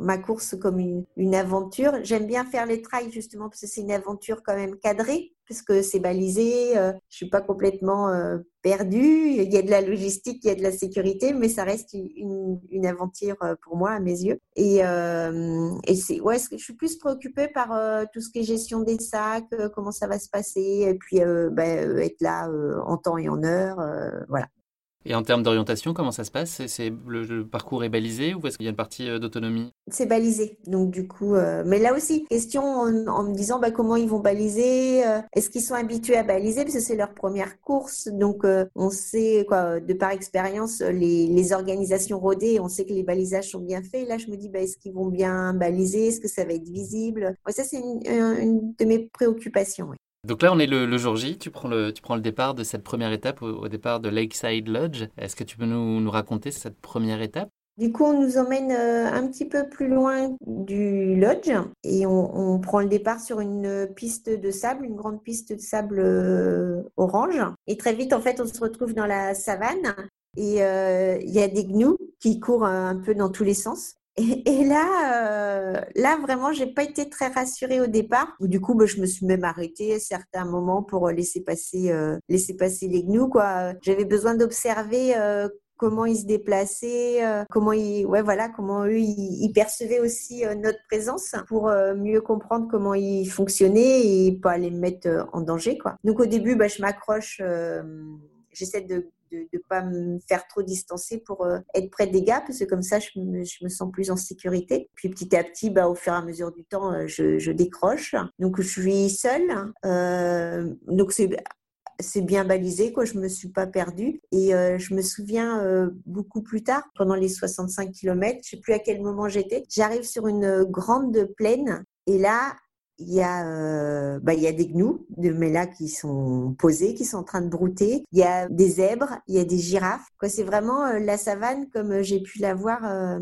[SPEAKER 1] ma course comme une, aventure. J'aime bien faire les trails justement parce que c'est une aventure quand même cadrée, parce que c'est balisé. Euh, je suis pas complètement euh, perdue. Il y a de la logistique, il y a de la sécurité, mais ça reste une, une aventure euh, pour moi à mes yeux. Et, euh, et c'est ouais, je suis plus préoccupée par euh, tout ce qui est gestion des sacs, comment ça va se passer, et puis ben, être là en temps et en heure, voilà.
[SPEAKER 2] Et en termes d'orientation, comment ça se passe? C'est le, parcours est balisé ou est-ce qu'il y a une partie euh, d'autonomie?
[SPEAKER 1] C'est balisé. Donc du coup, euh, mais là aussi, question en, me disant bah, comment ils vont baliser. Euh, est-ce qu'ils sont habitués à baliser? Parce que c'est leur première course. Donc on sait quoi, de par expérience, les, organisations rodées, on sait que les balisages sont bien faits. Là, je me dis bah, est-ce qu'ils vont bien baliser? Est-ce que ça va être visible? Ça c'est une, de mes préoccupations.
[SPEAKER 2] Donc là, on est le, jour J. Tu prends, le, départ de cette première étape au, départ de Lakeside Lodge. Est-ce que tu peux nous, nous raconter cette première étape?
[SPEAKER 1] Du coup, on nous emmène euh, un petit peu plus loin du lodge et on, prend le départ sur une piste de sable, une grande piste de sable euh, orange. Et très vite, en fait, on se retrouve dans la savane et euh, il y a des gnous qui courent un peu dans tous les sens. Et, là, euh, là vraiment, j'ai pas été très rassurée au départ. Du coup, bah, je me suis même arrêtée à certains moments pour laisser passer, euh, laisser passer les gnous. Quoi. J'avais besoin d'observer euh, comment ils se déplaçaient, euh, comment ils, ouais, voilà, comment eux ils, percevaient aussi euh, notre présence pour euh, mieux comprendre comment ils fonctionnaient et pas les mettre en danger, quoi. Donc au début, bah, je m'accroche, j'essaie de de ne pas me faire trop distancer pour euh, être près des gars, parce que comme ça, je me, je me, sens plus en sécurité. Puis petit à petit, bah, au fur et à mesure du temps, euh, je, je décroche. Donc je suis seule. Euh, donc c'est c'est bien balisé, quoi. Je me suis pas perdue. Et je me souviens beaucoup plus tard, pendant les 65 km, je sais plus à quel moment j'étais, j'arrive sur une grande plaine. Et là, il y a euh, bah, il y a des gnous de là qui sont posés qui sont en train de brouter. Il y a des zèbres il y a des girafes. Quoi c'est vraiment euh, la savane comme j'ai pu la voir euh,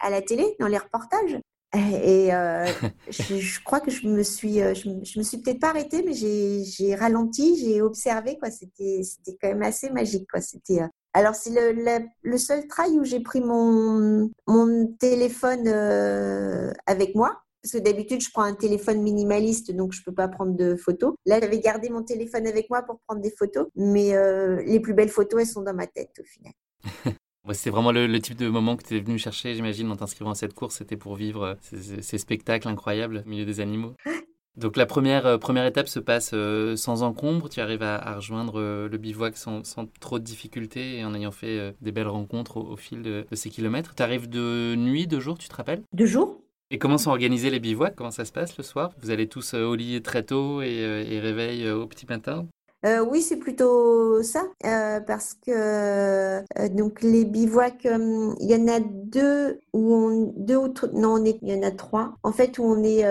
[SPEAKER 1] à la télé dans les reportages. Et euh, je, je, crois que je me suis je, je me suis peut-être pas arrêtée mais j'ai ralenti j'ai observé quoi. C'était c'était quand même assez magique quoi. C'était alors, c'est le, le, le, seul trail où j'ai pris mon, mon téléphone euh, avec moi parce que d'habitude, je prends un téléphone minimaliste, donc je peux pas prendre de photos. Là, j'avais gardé mon téléphone avec moi pour prendre des photos, mais euh, les plus belles photos, elles sont dans ma tête au final.
[SPEAKER 2] C'est vraiment le, type de moment que tu es venu chercher, j'imagine, en t'inscrivant à cette course. C'était pour vivre euh, ces, ces, spectacles incroyables au milieu des animaux. Donc la première, euh, première étape se passe sans encombre, tu arrives à, rejoindre le bivouac sans, sans, trop de difficultés et en ayant fait des belles rencontres au, fil de, de, ces kilomètres. Tu arrives de nuit, de jour, tu te rappelles?
[SPEAKER 1] De jour?
[SPEAKER 2] Et comment sont organisés les bivouacs? Comment ça se passe le soir? Vous allez tous euh, au lit très tôt et, euh, réveil euh, au petit matin?
[SPEAKER 1] Oui, c'est plutôt ça, parce que donc les bivouacs, il y en a deux où on, deux ou non, il y en a trois. En fait, où on est,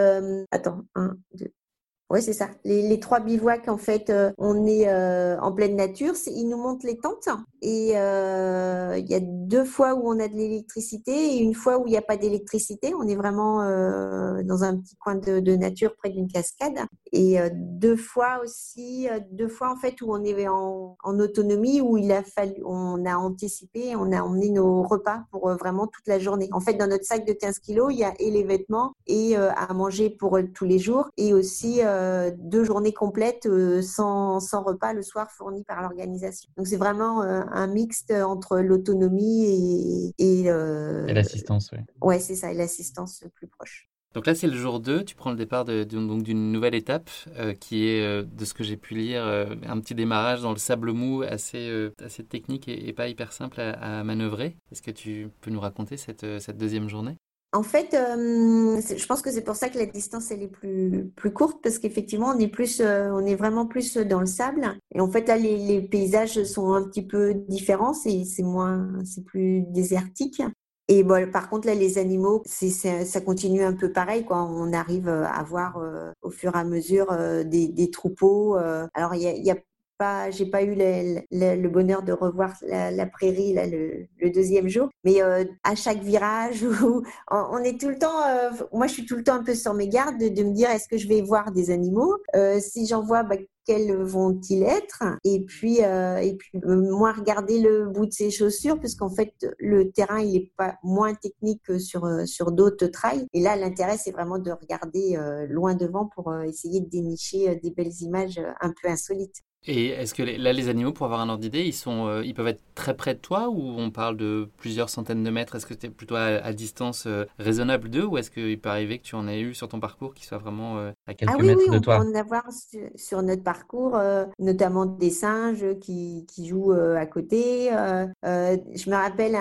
[SPEAKER 1] attends, un, deux, oui, c'est ça. Les, les, trois bivouacs, en fait, on est en pleine nature. Ils nous montrent les tentes et euh, il y a deux fois où on a de l'électricité et une fois où il n'y a pas d'électricité. On est vraiment dans un petit coin de, nature près d'une cascade. Et deux fois aussi, deux fois en fait où on est en, autonomie, où il a fallu, on a anticipé, on a emmené nos repas pour vraiment toute la journée. En fait, dans notre sac de 15 kilos, il y a et les vêtements et à manger pour tous les jours et aussi euh, deux journées complètes euh, sans, repas le soir fourni par l'organisation. Donc c'est vraiment euh, un mixte entre l'autonomie et,
[SPEAKER 2] et, l'assistance. Oui.
[SPEAKER 1] Ouais, c'est ça, et l'assistance plus proche.
[SPEAKER 2] Donc là, c'est le jour 2. Tu prends le départ d'une nouvelle étape qui est, de ce que j'ai pu lire, un petit démarrage dans le sable mou assez, assez technique et, pas hyper simple à, à manœuvrer. Est-ce que tu peux nous raconter cette, cette deuxième journée?
[SPEAKER 1] En fait, euh, je pense que c'est pour ça que la distance elle est plus plus courte parce qu'effectivement on est plus, euh, on est vraiment plus dans le sable. Et en fait là les, paysages sont un petit peu différents, c'est c'est moins, c'est plus désertique. Et bon, par contre, là, les animaux, c'est, ça continue un peu pareil. Quoi. On arrive à voir euh, au fur et à mesure des, des, troupeaux. alors, il y a, y a pas, j'ai pas eu le, bonheur de revoir la, prairie le, deuxième jour. Mais euh, à chaque virage, on, est tout le temps, euh, moi je suis tout le temps un peu sur mes gardes de, me dire est-ce que je vais voir des animaux? Euh, Si j'en vois, bah, quels vont-ils être? Et puis, et puis moi regarder le bout de ses chaussures, puisqu'en fait le terrain il est pas moins technique que sur sur d'autres trails. Et là l'intérêt c'est vraiment de regarder loin devant pour essayer de dénicher des belles images un peu insolites.
[SPEAKER 2] Et est-ce que là, les animaux, pour avoir un ordre d'idée, ils, sont, euh, ils peuvent être très près de toi ou on parle de plusieurs centaines de mètres? Est-ce que tu es plutôt à, distance euh, raisonnable d'eux ou est-ce qu'il peut arriver que tu en aies eu sur ton parcours qui soit vraiment euh, à quelques
[SPEAKER 1] ah
[SPEAKER 2] mètres
[SPEAKER 1] de
[SPEAKER 2] toi?
[SPEAKER 1] on peut en avoir sur, notre parcours, notamment des singes qui, qui jouent à côté. je me rappelle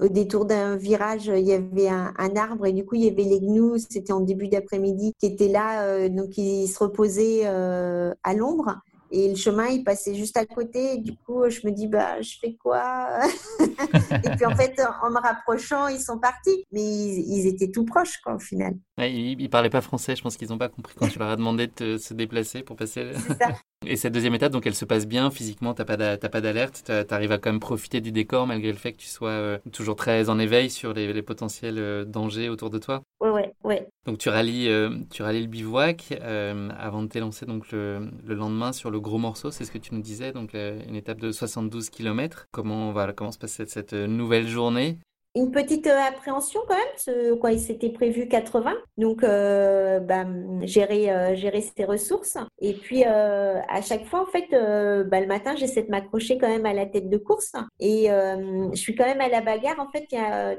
[SPEAKER 1] au détour d'un virage, il y avait un, un, arbre et du coup, il y avait les gnous, c'était en début d'après-midi, qui étaient là, donc ils se reposaient à l'ombre. Et le chemin, il passait juste à côté. du coup, je me dis, bah, je fais quoi? Et puis, en fait, en me rapprochant, ils sont partis. Mais ils, étaient tout proches, quoi, au final.
[SPEAKER 2] ils ne parlaient pas français. Je pense qu'ils n'ont pas compris quand tu leur as demandé de se déplacer pour passer. Ça. Et cette deuxième étape, donc elle se passe bien physiquement, tu n'as pas d'alerte, tu arrives à quand même profiter du décor malgré le fait que tu sois euh, toujours très en éveil sur les, potentiels euh, dangers autour de toi.
[SPEAKER 1] Ouais, ouais, ouais.
[SPEAKER 2] Donc tu rallies, euh, tu rallies le bivouac avant de t'élancer donc le, le, lendemain sur le gros morceau, c'est ce que tu nous disais, donc une étape de 72 km. Comment, va comment se passe cette nouvelle journée?
[SPEAKER 1] Une petite euh, appréhension quand même, quoi, il s'était prévu 80, donc euh, bah, gérer, euh, gérer ses ressources. Et puis à chaque fois, en fait, bah, le matin, j'essaie de m'accrocher quand même à la tête de course. Et je suis quand même à la bagarre. En fait,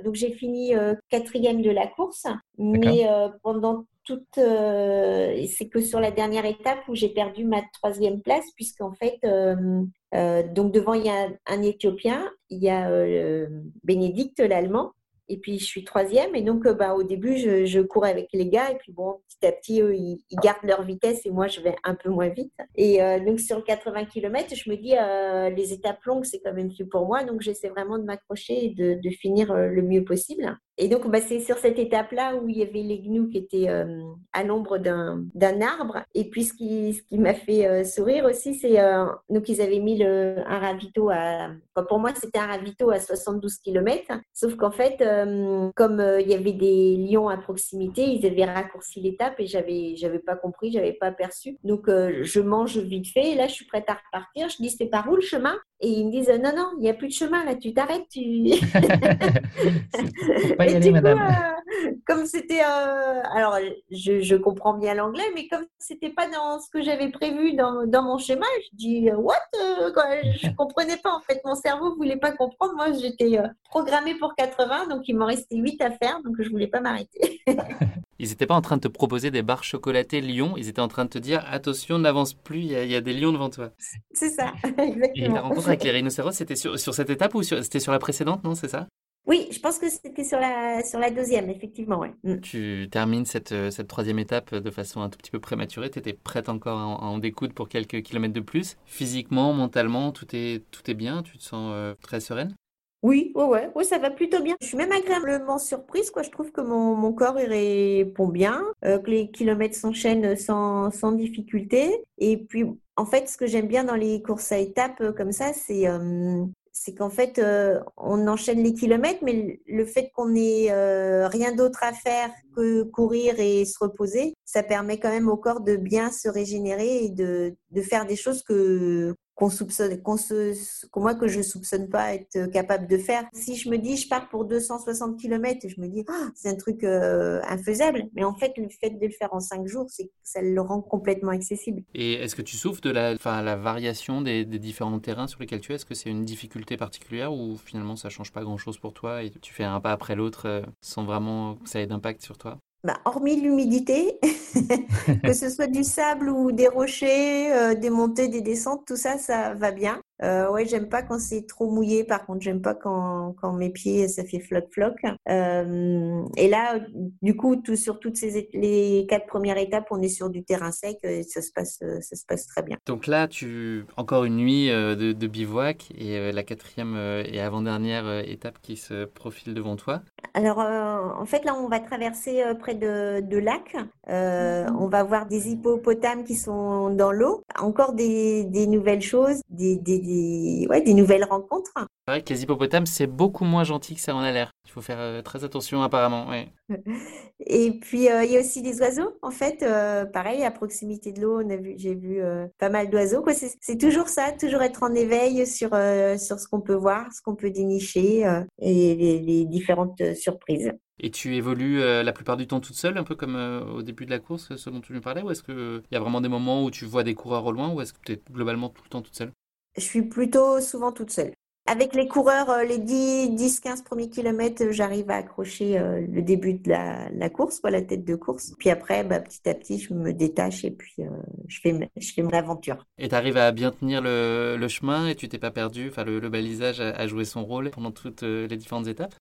[SPEAKER 1] donc j'ai fini quatrième de la course, mais pendant toute, c'est que sur la dernière étape où j'ai perdu ma troisième place, puisqu'en fait, euh, donc devant, il y a un Éthiopien, il y a euh, Bénédicte, l'Allemand, et puis je suis troisième. Et donc, euh, bah, au début, je, je courais avec les gars. Et puis bon, petit à petit, ils, gardent leur vitesse et moi, je vais un peu moins vite. Et donc, sur 80 km, je me dis, les étapes longues, c'est quand même plus pour moi. Donc, j'essaie vraiment de m'accrocher et de, finir le mieux possible. Et donc, bah, c'est sur cette étape-là où il y avait les gnous qui étaient euh, à l'ombre d'un, arbre. Et puis, ce qui, ce qui m'a fait euh, sourire aussi, c'est euh, donc avaient mis un ravito à. pour moi, c'était un ravito à 72 km. Sauf qu'en fait, comme il y avait des lions à proximité, ils avaient raccourci l'étape et j'avais, j'avais pas compris, j'avais pas aperçu. Donc, je mange vite fait. Et là, je suis prête à repartir. Je dis, c'est par où le chemin? Et ils me disent, non, non, il n'y a plus de chemin là, tu t'arrêtes. Tu... Euh, comme c'était, euh, alors je, comprends bien l'anglais, mais comme c'était pas dans ce que j'avais prévu dans, mon schéma, je dis euh, what quoi, Je comprenais pas en fait. Mon cerveau voulait pas comprendre. Moi, j'étais programmée pour 80, donc il m'en restait 8 à faire, donc je voulais pas m'arrêter.
[SPEAKER 2] Ils n'étaient pas en train de te proposer des barres chocolatées lions, ils étaient en train de te dire attention, n'avance plus, il y, a des lions devant toi.
[SPEAKER 1] C'est ça, exactement.
[SPEAKER 2] Et la rencontre avec les rhinocéros, c'était sur, sur cette étape ou c'était sur la précédente, non C'est ça?
[SPEAKER 1] Oui, je pense que c'était sur la, sur la deuxième, effectivement. Ouais.
[SPEAKER 2] Mm. Tu termines cette, euh, cette troisième étape de façon un tout petit peu prématurée. Tu étais prête encore à en, découdre pour quelques kilomètres de plus. Physiquement, mentalement, tout est, tout est bien Tu te sens euh, très sereine?
[SPEAKER 1] Oui, ouais, ouais, ça va plutôt bien. Je suis même agréablement surprise, quoi. Je trouve que mon, mon corps répond bien, euh, que les kilomètres s'enchaînent sans, sans difficulté. Et puis, en fait, ce que j'aime bien dans les courses à étapes comme ça, c'est c'est qu'en fait, euh, on enchaîne les kilomètres, mais le fait qu'on ait euh, rien d'autre à faire que courir et se reposer, ça permet quand même au corps de bien se régénérer et de, de faire des choses que qu'on soupçonne, qu'on se, moi que je soupçonne pas être capable de faire. Si je me dis je pars pour 260 km, je me dis ah, c'est un truc euh, infaisable. Mais en fait, le fait de le faire en 5 jours, c'est ça le rend complètement accessible.
[SPEAKER 2] Et est-ce que tu souffres de la, enfin, la variation des, des, différents terrains sur lesquels tu es? Est-ce que c'est une difficulté particulière ou finalement ça change pas grand-chose pour toi et tu fais un pas après l'autre euh, sans vraiment que ça ait d'impact sur toi?
[SPEAKER 1] Bah, hormis l'humidité, que ce soit du sable ou des rochers, euh, des montées, des descentes, tout ça, ça va bien. Euh, ouais, j'aime pas quand c'est trop mouillé. Par contre, j'aime pas quand, quand mes pieds ça fait floc floc. Euh, et là, du coup, tout, sur toutes ces les quatre premières étapes, on est sur du terrain sec. Et ça se passe, ça se passe très bien.
[SPEAKER 2] Donc là, tu encore une nuit euh, de, de bivouac et euh, la quatrième et avant-dernière étape qui se profile devant toi.
[SPEAKER 1] Alors, en fait, là, on va traverser près de, de lacs. On va voir des hippopotames qui sont dans l'eau. Encore des, des nouvelles choses, des, des, des, ouais, des nouvelles rencontres.
[SPEAKER 2] C'est vrai que les hippopotames, c'est beaucoup moins gentil que ça en a l'air. Il faut faire très attention apparemment. Ouais.
[SPEAKER 1] Et puis, il y a aussi des oiseaux, en fait. pareil, à proximité de l'eau, j'ai vu pas mal d'oiseaux. C'est toujours ça, toujours être en éveil sur, sur ce qu'on peut voir, ce qu'on peut dénicher et les, les différentes surprises.
[SPEAKER 2] Et tu évolues la plupart du temps toute seule, un peu comme au début de la course, ce dont tu nous parlais, ou est-ce qu'il y a vraiment des moments où tu vois des coureurs au loin, ou est-ce que tu es globalement tout le temps toute seule?
[SPEAKER 1] Je suis plutôt souvent toute seule. Avec les coureurs, les 10-15 premiers kilomètres, j'arrive à accrocher le début de la, course, quoi, la tête de course. Puis après, bah, petit à petit, je me détache et puis je, fais, je fais mon aventure.
[SPEAKER 2] Et tu arrives à bien tenir le, chemin et tu t'es pas perdu? Enfin, le, balisage a, joué son rôle pendant toutes les différentes étapes?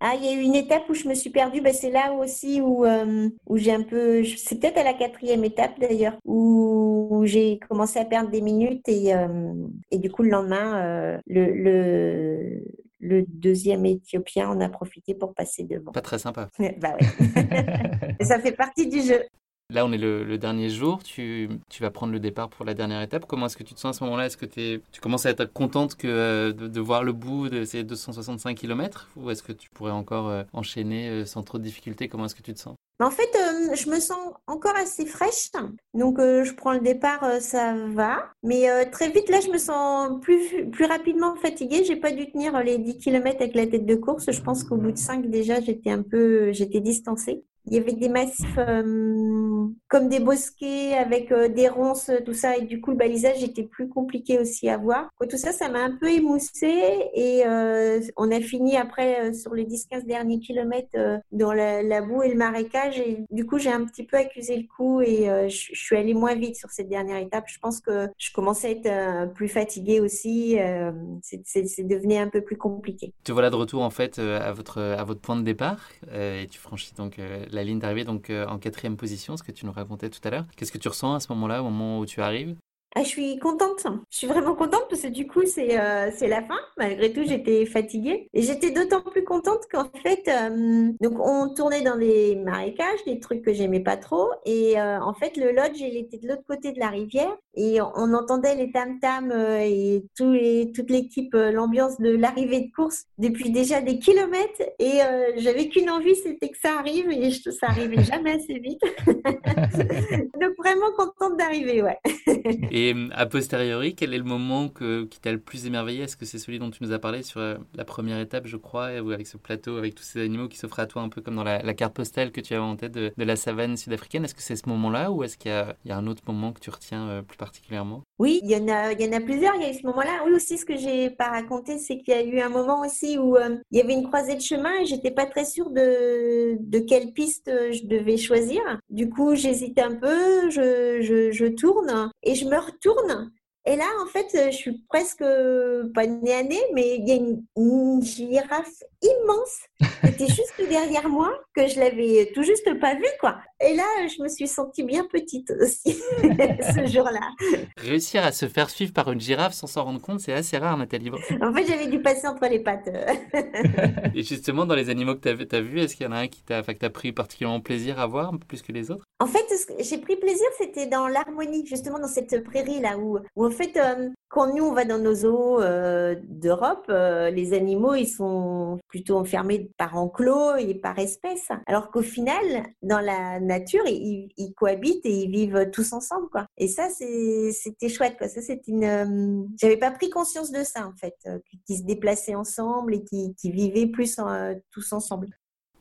[SPEAKER 1] Ah, il y a eu une étape où je me suis perdue. Ben, c'est là aussi où, euh, où j'ai un peu. C'est peut-être à la quatrième étape d'ailleurs, où, j'ai commencé à perdre des minutes et, euh, et du coup, le lendemain, euh, le, le, le, deuxième Éthiopien en a profité pour passer devant.
[SPEAKER 2] Pas très sympa.
[SPEAKER 1] bah ouais. Ça fait partie du jeu.
[SPEAKER 2] Là, on est le, dernier jour, tu, tu, vas prendre le départ pour la dernière étape. Comment est-ce que tu te sens à ce moment-là? Est-ce que tu commences à être contente euh, de, voir le bout de ces 265 km Ou est-ce que tu pourrais encore euh, enchaîner euh, sans trop de difficultés? Comment est-ce que tu te sens?
[SPEAKER 1] En fait, je me sens encore assez fraîche. Donc, je prends le départ, ça va. Mais très vite, là, je me sens plus, plus rapidement fatiguée. J'ai pas dû tenir les 10 km avec la tête de course. Je pense qu'au bout de 5, déjà, j'étais un peu, j'étais distancée. Il y avait des massifs euh, comme des bosquets avec euh, des ronces, tout ça. Et du coup, le balisage était plus compliqué aussi à voir. tout ça, ça m'a un peu émoussé. Et euh, on a fini après sur les 10-15 derniers kilomètres dans la, boue et le marécage. Et du coup, j'ai un petit peu accusé le coup et je, suis allée moins vite sur cette dernière étape. Je pense que je commençais à être plus fatiguée aussi. c'est devenu un peu plus compliqué.
[SPEAKER 2] Te voilà de retour en fait à votre, à votre point de départ et tu franchis donc la ligne d'arrivée donc euh, en quatrième position, ce que tu nous racontais tout à l'heure. Qu'est-ce que tu ressens à ce moment-là, au moment où tu arrives?
[SPEAKER 1] Ah, je suis contente. Je suis vraiment contente parce que du coup, c'est euh, la fin. Malgré tout, j'étais fatiguée. Et j'étais d'autant plus contente qu'en fait, euh, donc on tournait dans des marécages, des trucs que j'aimais pas trop. Et euh, en fait, le lodge, il était de l'autre côté de la rivière. Et on entendait les tam-tams et tout les, toute l'équipe, l'ambiance de l'arrivée de course depuis déjà des kilomètres. Et j'avais qu'une envie, c'était que ça arrive. Et ça arrivait jamais assez vite. donc vraiment contente d'arriver, ouais.
[SPEAKER 2] Et a posteriori, quel est le moment qui t'a le plus émerveillé? Est-ce que c'est celui dont tu nous as parlé sur euh, la première étape, je crois, avec ce plateau, avec tous ces animaux qui s'offrent à toi, un peu comme dans la, carte postale que tu avais en tête de, la savane sud-africaine? Est-ce que c'est ce moment-là ou est-ce qu'il y, a un autre moment que tu retiens euh, plus particulièrement?
[SPEAKER 1] Oui, il y, en a, plusieurs. Il y a eu ce moment-là. Oui, aussi, ce que j'ai pas raconté, c'est qu'il y a eu un moment aussi où euh, il y avait une croisée de chemin et j'étais pas très sûre de, quelle piste je devais choisir. Du coup, j'hésitais un peu, je, je tourne et je me tourne. Et là, en fait, je suis presque pas nez à nez, mais il y a une, girafe immense qui était juste derrière moi, que je l'avais tout juste pas vue, quoi. Et là, je me suis sentie bien petite aussi ce jour-là.
[SPEAKER 2] Réussir à se faire suivre par une girafe sans s'en rendre compte, c'est assez rare, Nathalie.
[SPEAKER 1] En fait, j'avais dû passer entre les pattes.
[SPEAKER 2] Et justement, dans les animaux que tu as, vus, est-ce qu'il y en a un qui t'a pris particulièrement plaisir à voir, plus que les autres?
[SPEAKER 1] En fait, j'ai pris plaisir, c'était dans l'harmonie, justement dans cette prairie là où, où en fait, euh, quand nous on va dans nos eaux euh, d'Europe, euh, les animaux ils sont plutôt enfermés par enclos et par espèces, alors qu'au final, dans la nature, ils, cohabitent et ils vivent tous ensemble, quoi. Et ça, c'était chouette, quoi. Ça, c'est une. J'avais pas pris conscience de ça en fait, qu'ils se déplaçaient ensemble et qui, vivaient plus tous ensemble.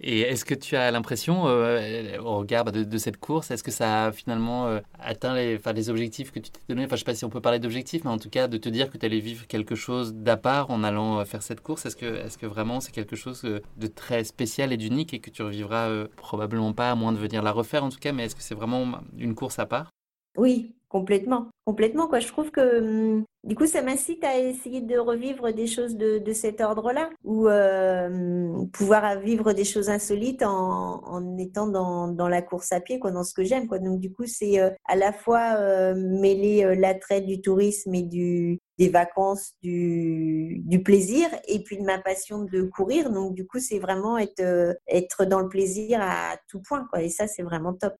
[SPEAKER 2] Et est-ce que tu as l'impression, euh, au regard bah, de, cette course, est-ce que ça a finalement euh, atteint les, les objectifs que tu t'es donné? Enfin, je ne sais pas si on peut parler d'objectifs, mais en tout cas, de te dire que tu allais vivre quelque chose d'à part en allant euh, faire cette course. Est-ce que, est que vraiment c'est quelque chose de très spécial et d'unique et que tu revivras probablement pas, à moins de venir la refaire en tout cas, mais est-ce que c'est vraiment une course à part?
[SPEAKER 1] Oui, complètement, complètement quoi. Je trouve que hum, du coup, ça m'incite à essayer de revivre des choses de, de cet ordre-là, ou euh, pouvoir vivre des choses insolites en, en étant dans, dans, la course à pied, quoi, dans ce que j'aime. Quoi. Donc, du coup, c'est euh, à la fois euh, mêler l'attrait du tourisme et du, des vacances, du, du, plaisir, et puis de ma passion de courir. Donc, du coup, c'est vraiment être, être dans le plaisir à tout point. Quoi. Et ça, c'est vraiment top.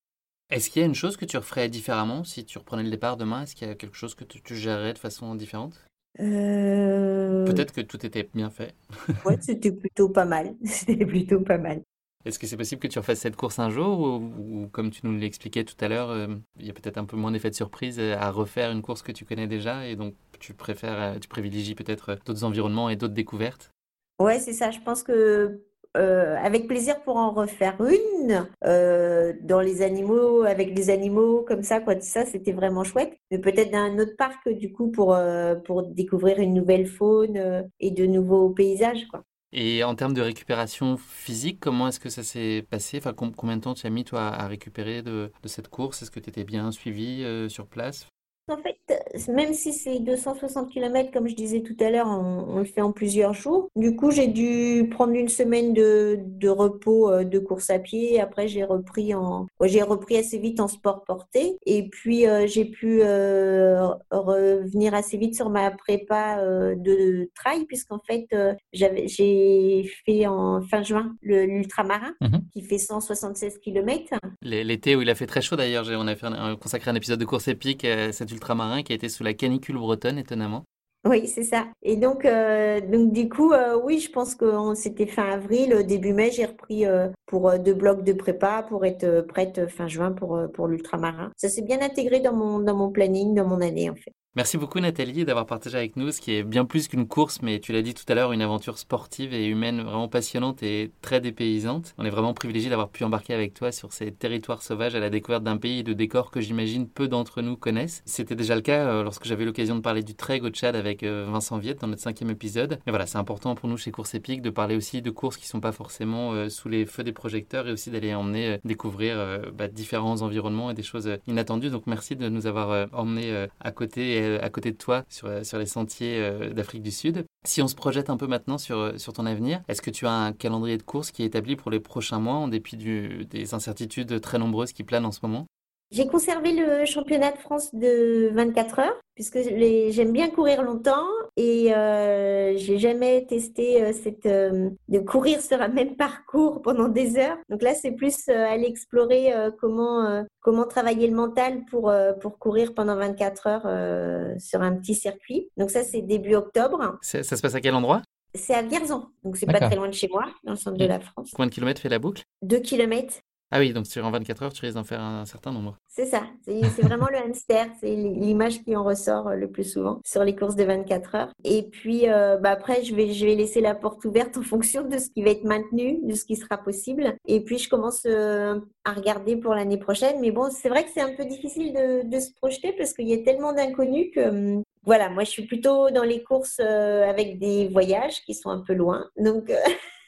[SPEAKER 2] Est-ce qu'il y a une chose que tu referais différemment si tu reprenais le départ demain? Est-ce qu'il y a quelque chose que tu, tu gérerais de façon différente?
[SPEAKER 1] Euh...
[SPEAKER 2] Peut-être que tout était bien fait.
[SPEAKER 1] ouais, c'était plutôt pas mal. C'était plutôt pas mal.
[SPEAKER 2] Est-ce que c'est possible que tu refasses cette course un jour ou, ou comme tu nous l'expliquais tout à l'heure, euh, il y a peut-être un peu moins d'effet de surprise à refaire une course que tu connais déjà et donc tu préfères, tu privilégies peut-être d'autres environnements et d'autres découvertes?
[SPEAKER 1] Ouais, c'est ça. Je pense que euh, avec plaisir pour en refaire une euh, dans les animaux, avec des animaux comme ça, quoi. Ça, c'était vraiment chouette. Mais peut-être dans un autre parc, du coup, pour, euh, pour découvrir une nouvelle faune et de nouveaux paysages, quoi.
[SPEAKER 2] Et en termes de récupération physique, comment est-ce que ça s'est passé? Enfin, Combien de temps tu as mis, toi, à récupérer de, de cette course? Est-ce que tu étais bien suivi sur place?
[SPEAKER 1] En fait, même si c'est 260 km, comme je disais tout à l'heure, on, on, le fait en plusieurs jours. Du coup, j'ai dû prendre une semaine de, de repos euh, de course à pied. Après, j'ai repris en, j'ai repris assez vite en sport porté. Et puis, euh, j'ai pu euh, revenir assez vite sur ma prépa euh, de trail, puisqu'en fait, j'ai fait en fin juin l'ultramarin, -hmm. qui fait 176 km.
[SPEAKER 2] L'été où il a fait très chaud d'ailleurs, on a fait un, consacré un épisode de course épique à cette ultramarin qui a été sous la canicule bretonne, étonnamment.
[SPEAKER 1] Oui, c'est ça. Et donc, euh, donc du coup, euh, oui, je pense que c'était fin avril, début mai, j'ai repris euh, pour deux blocs de prépa pour être prête fin juin pour, pour l'ultramarin. Ça s'est bien intégré dans mon, dans mon planning, dans mon année, en fait.
[SPEAKER 2] Merci beaucoup Nathalie d'avoir partagé avec nous ce qui est bien plus qu'une course, mais tu l'as dit tout à l'heure, une aventure sportive et humaine vraiment passionnante et très dépaysante. On est vraiment privilégié d'avoir pu embarquer avec toi sur ces territoires sauvages à la découverte d'un pays et de décors que j'imagine peu d'entre nous connaissent. C'était déjà le cas lorsque j'avais l'occasion de parler du trek au Tchad avec Vincent Viette dans notre cinquième épisode. Mais voilà, c'est important pour nous chez Course Épique de parler aussi de courses qui ne sont pas forcément sous les feux des projecteurs et aussi d'aller emmener découvrir bah, différents environnements et des choses inattendues. Donc merci de nous avoir emmenés à côté à côté de toi sur, sur les sentiers d'Afrique du Sud. Si on se projette un peu maintenant sur, sur ton avenir, est-ce que tu as un calendrier de course qui est établi pour les prochains mois en dépit des incertitudes très nombreuses qui planent en ce moment?
[SPEAKER 1] J'ai conservé le championnat de France de 24 heures puisque j'aime bien courir longtemps et euh, j'ai jamais testé euh, cette euh, de courir sur un même parcours pendant des heures. Donc là, c'est plus euh, aller explorer comment comment travailler le mental pour pour courir pendant 24 heures sur un petit circuit. Donc ça, c'est début octobre.
[SPEAKER 2] Ça se passe à quel endroit?
[SPEAKER 1] C'est à Vierzon, donc c'est pas très loin de chez moi, dans le centre de la France.
[SPEAKER 2] Combien de kilomètres fait la boucle?
[SPEAKER 1] Deux kilomètres.
[SPEAKER 2] Ah oui, donc sur en 24 heures, tu risques d'en faire un certain nombre.
[SPEAKER 1] C'est ça, c'est vraiment le hamster, c'est l'image qui en ressort le plus souvent sur les courses de 24 heures. Et puis euh, bah après, je vais, je vais laisser la porte ouverte en fonction de ce qui va être maintenu, de ce qui sera possible. Et puis je commence euh, à regarder pour l'année prochaine. Mais bon, c'est vrai que c'est un peu difficile de, se projeter parce qu'il y a tellement d'inconnus que hum, voilà, moi je suis plutôt dans les courses euh, avec des voyages qui sont un peu loin. Donc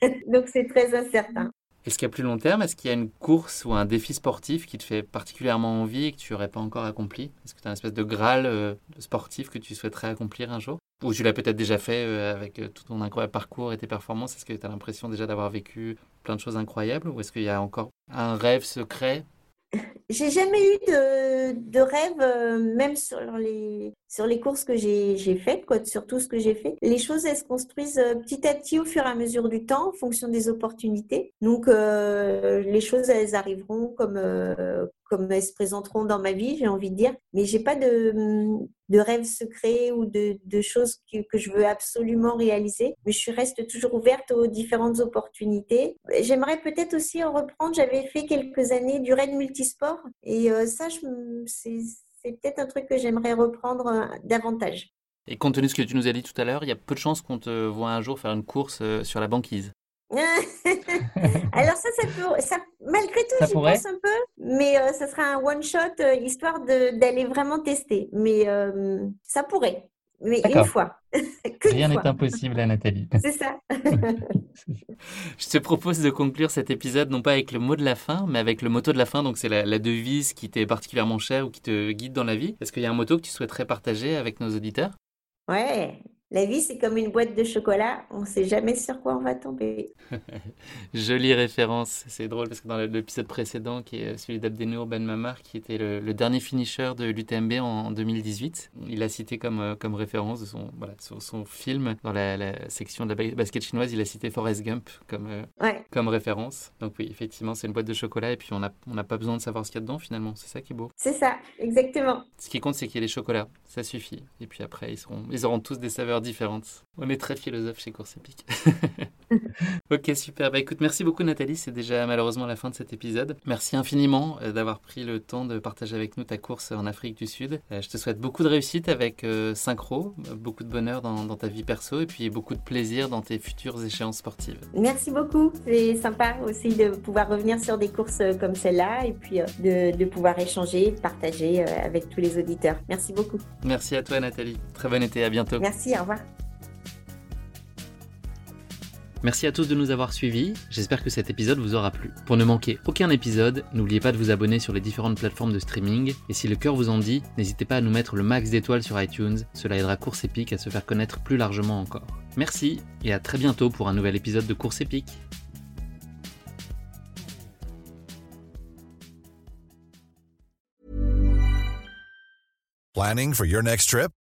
[SPEAKER 1] donc c'est très incertain.
[SPEAKER 2] Est-ce qu'à plus long terme, est-ce qu'il y a une course ou un défi sportif qui te fait particulièrement envie et que tu n'aurais pas encore accompli? Est-ce que tu as une espèce de graal euh, sportif que tu souhaiterais accomplir un jour? Ou tu l'as peut-être déjà fait euh, avec tout ton incroyable parcours et tes performances? Est-ce que tu as l'impression déjà d'avoir vécu plein de choses incroyables? Ou est-ce qu'il y a encore un rêve secret
[SPEAKER 1] j'ai jamais eu de, de rêve, euh, même sur les, sur les courses que j'ai faites, quoi, sur tout ce que j'ai fait. Les choses, elles se construisent euh, petit à petit au fur et à mesure du temps, en fonction des opportunités. Donc, euh, les choses, elles arriveront comme, comme elles se présenteront dans ma vie, j'ai envie de dire. Mais j'ai pas de, de rêve secret ou de, de choses que, que, je veux absolument réaliser. Mais je reste toujours ouverte aux différentes opportunités. J'aimerais peut-être aussi en reprendre. J'avais fait quelques années du raid multisport et euh, ça, c'est peut-être un truc que j'aimerais reprendre euh, davantage.
[SPEAKER 2] Et compte tenu de ce que tu nous as dit tout à l'heure, il y a peu de chances qu'on te voit un jour faire une course euh, sur la banquise.
[SPEAKER 1] Alors ça, ça, peut, ça malgré tout, j'y pense un peu, mais euh, ça sera un one shot euh, histoire d'aller vraiment tester. Mais euh, ça pourrait. mais une fois.
[SPEAKER 2] Rien n'est impossible à Nathalie.
[SPEAKER 1] C'est ça.
[SPEAKER 2] Je te propose de conclure cet épisode non pas avec le mot de la fin, mais avec le motto de la fin. Donc c'est la, la devise qui t'est particulièrement chère ou qui te guide dans la vie. Est-ce qu'il y a un motto que tu souhaiterais partager avec nos auditeurs?
[SPEAKER 1] Ouais. La vie, c'est comme une boîte de chocolat. On ne sait jamais sur quoi on va tomber.
[SPEAKER 2] Jolie référence. C'est drôle parce que dans l'épisode précédent, qui est celui d'Abdenour Ben Mamar, qui était le, le dernier finisher de l'UTMB en, en 2018, il a cité comme, euh, comme référence de son, voilà, son, son film dans la, la section de la ba- basket chinoise, il a cité Forrest Gump comme, euh,
[SPEAKER 1] Ouais.
[SPEAKER 2] comme référence. Donc oui, effectivement, c'est une boîte de chocolat et puis on n'a on pas besoin de savoir ce qu'il y a dedans finalement. C'est ça qui est beau.
[SPEAKER 1] C'est ça, exactement.
[SPEAKER 2] Ce qui compte, c'est qu'il y ait des chocolats. Ça suffit. Et puis après, ils, seront, ils auront tous des saveurs différentes. On est très philosophe chez Course Épique. ok, super. Bah écoute, merci beaucoup Nathalie. C'est déjà malheureusement la fin de cet épisode. Merci infiniment euh, d'avoir pris le temps de partager avec nous ta course en Afrique du Sud. Euh, je te souhaite beaucoup de réussite avec euh, Synchro, beaucoup de bonheur dans, dans ta vie perso et puis beaucoup de plaisir dans tes futures échéances sportives.
[SPEAKER 1] Merci beaucoup. C'est sympa aussi de pouvoir revenir sur des courses comme celle-là et puis de, de pouvoir échanger, partager avec tous les auditeurs. Merci beaucoup.
[SPEAKER 2] Merci à toi Nathalie. Très bon été, à bientôt.
[SPEAKER 1] Merci, au revoir.
[SPEAKER 2] Merci à tous de nous avoir suivis, j'espère que cet épisode vous aura plu. Pour ne manquer aucun épisode, n'oubliez pas de vous abonner sur les différentes plateformes de streaming, et si le cœur vous en dit, n'hésitez pas à nous mettre le max d'étoiles sur iTunes, cela aidera Course Épique à se faire connaître plus largement encore. Merci, et à très bientôt pour un nouvel épisode de Course Épique.
[SPEAKER 4] Planning for your next trip?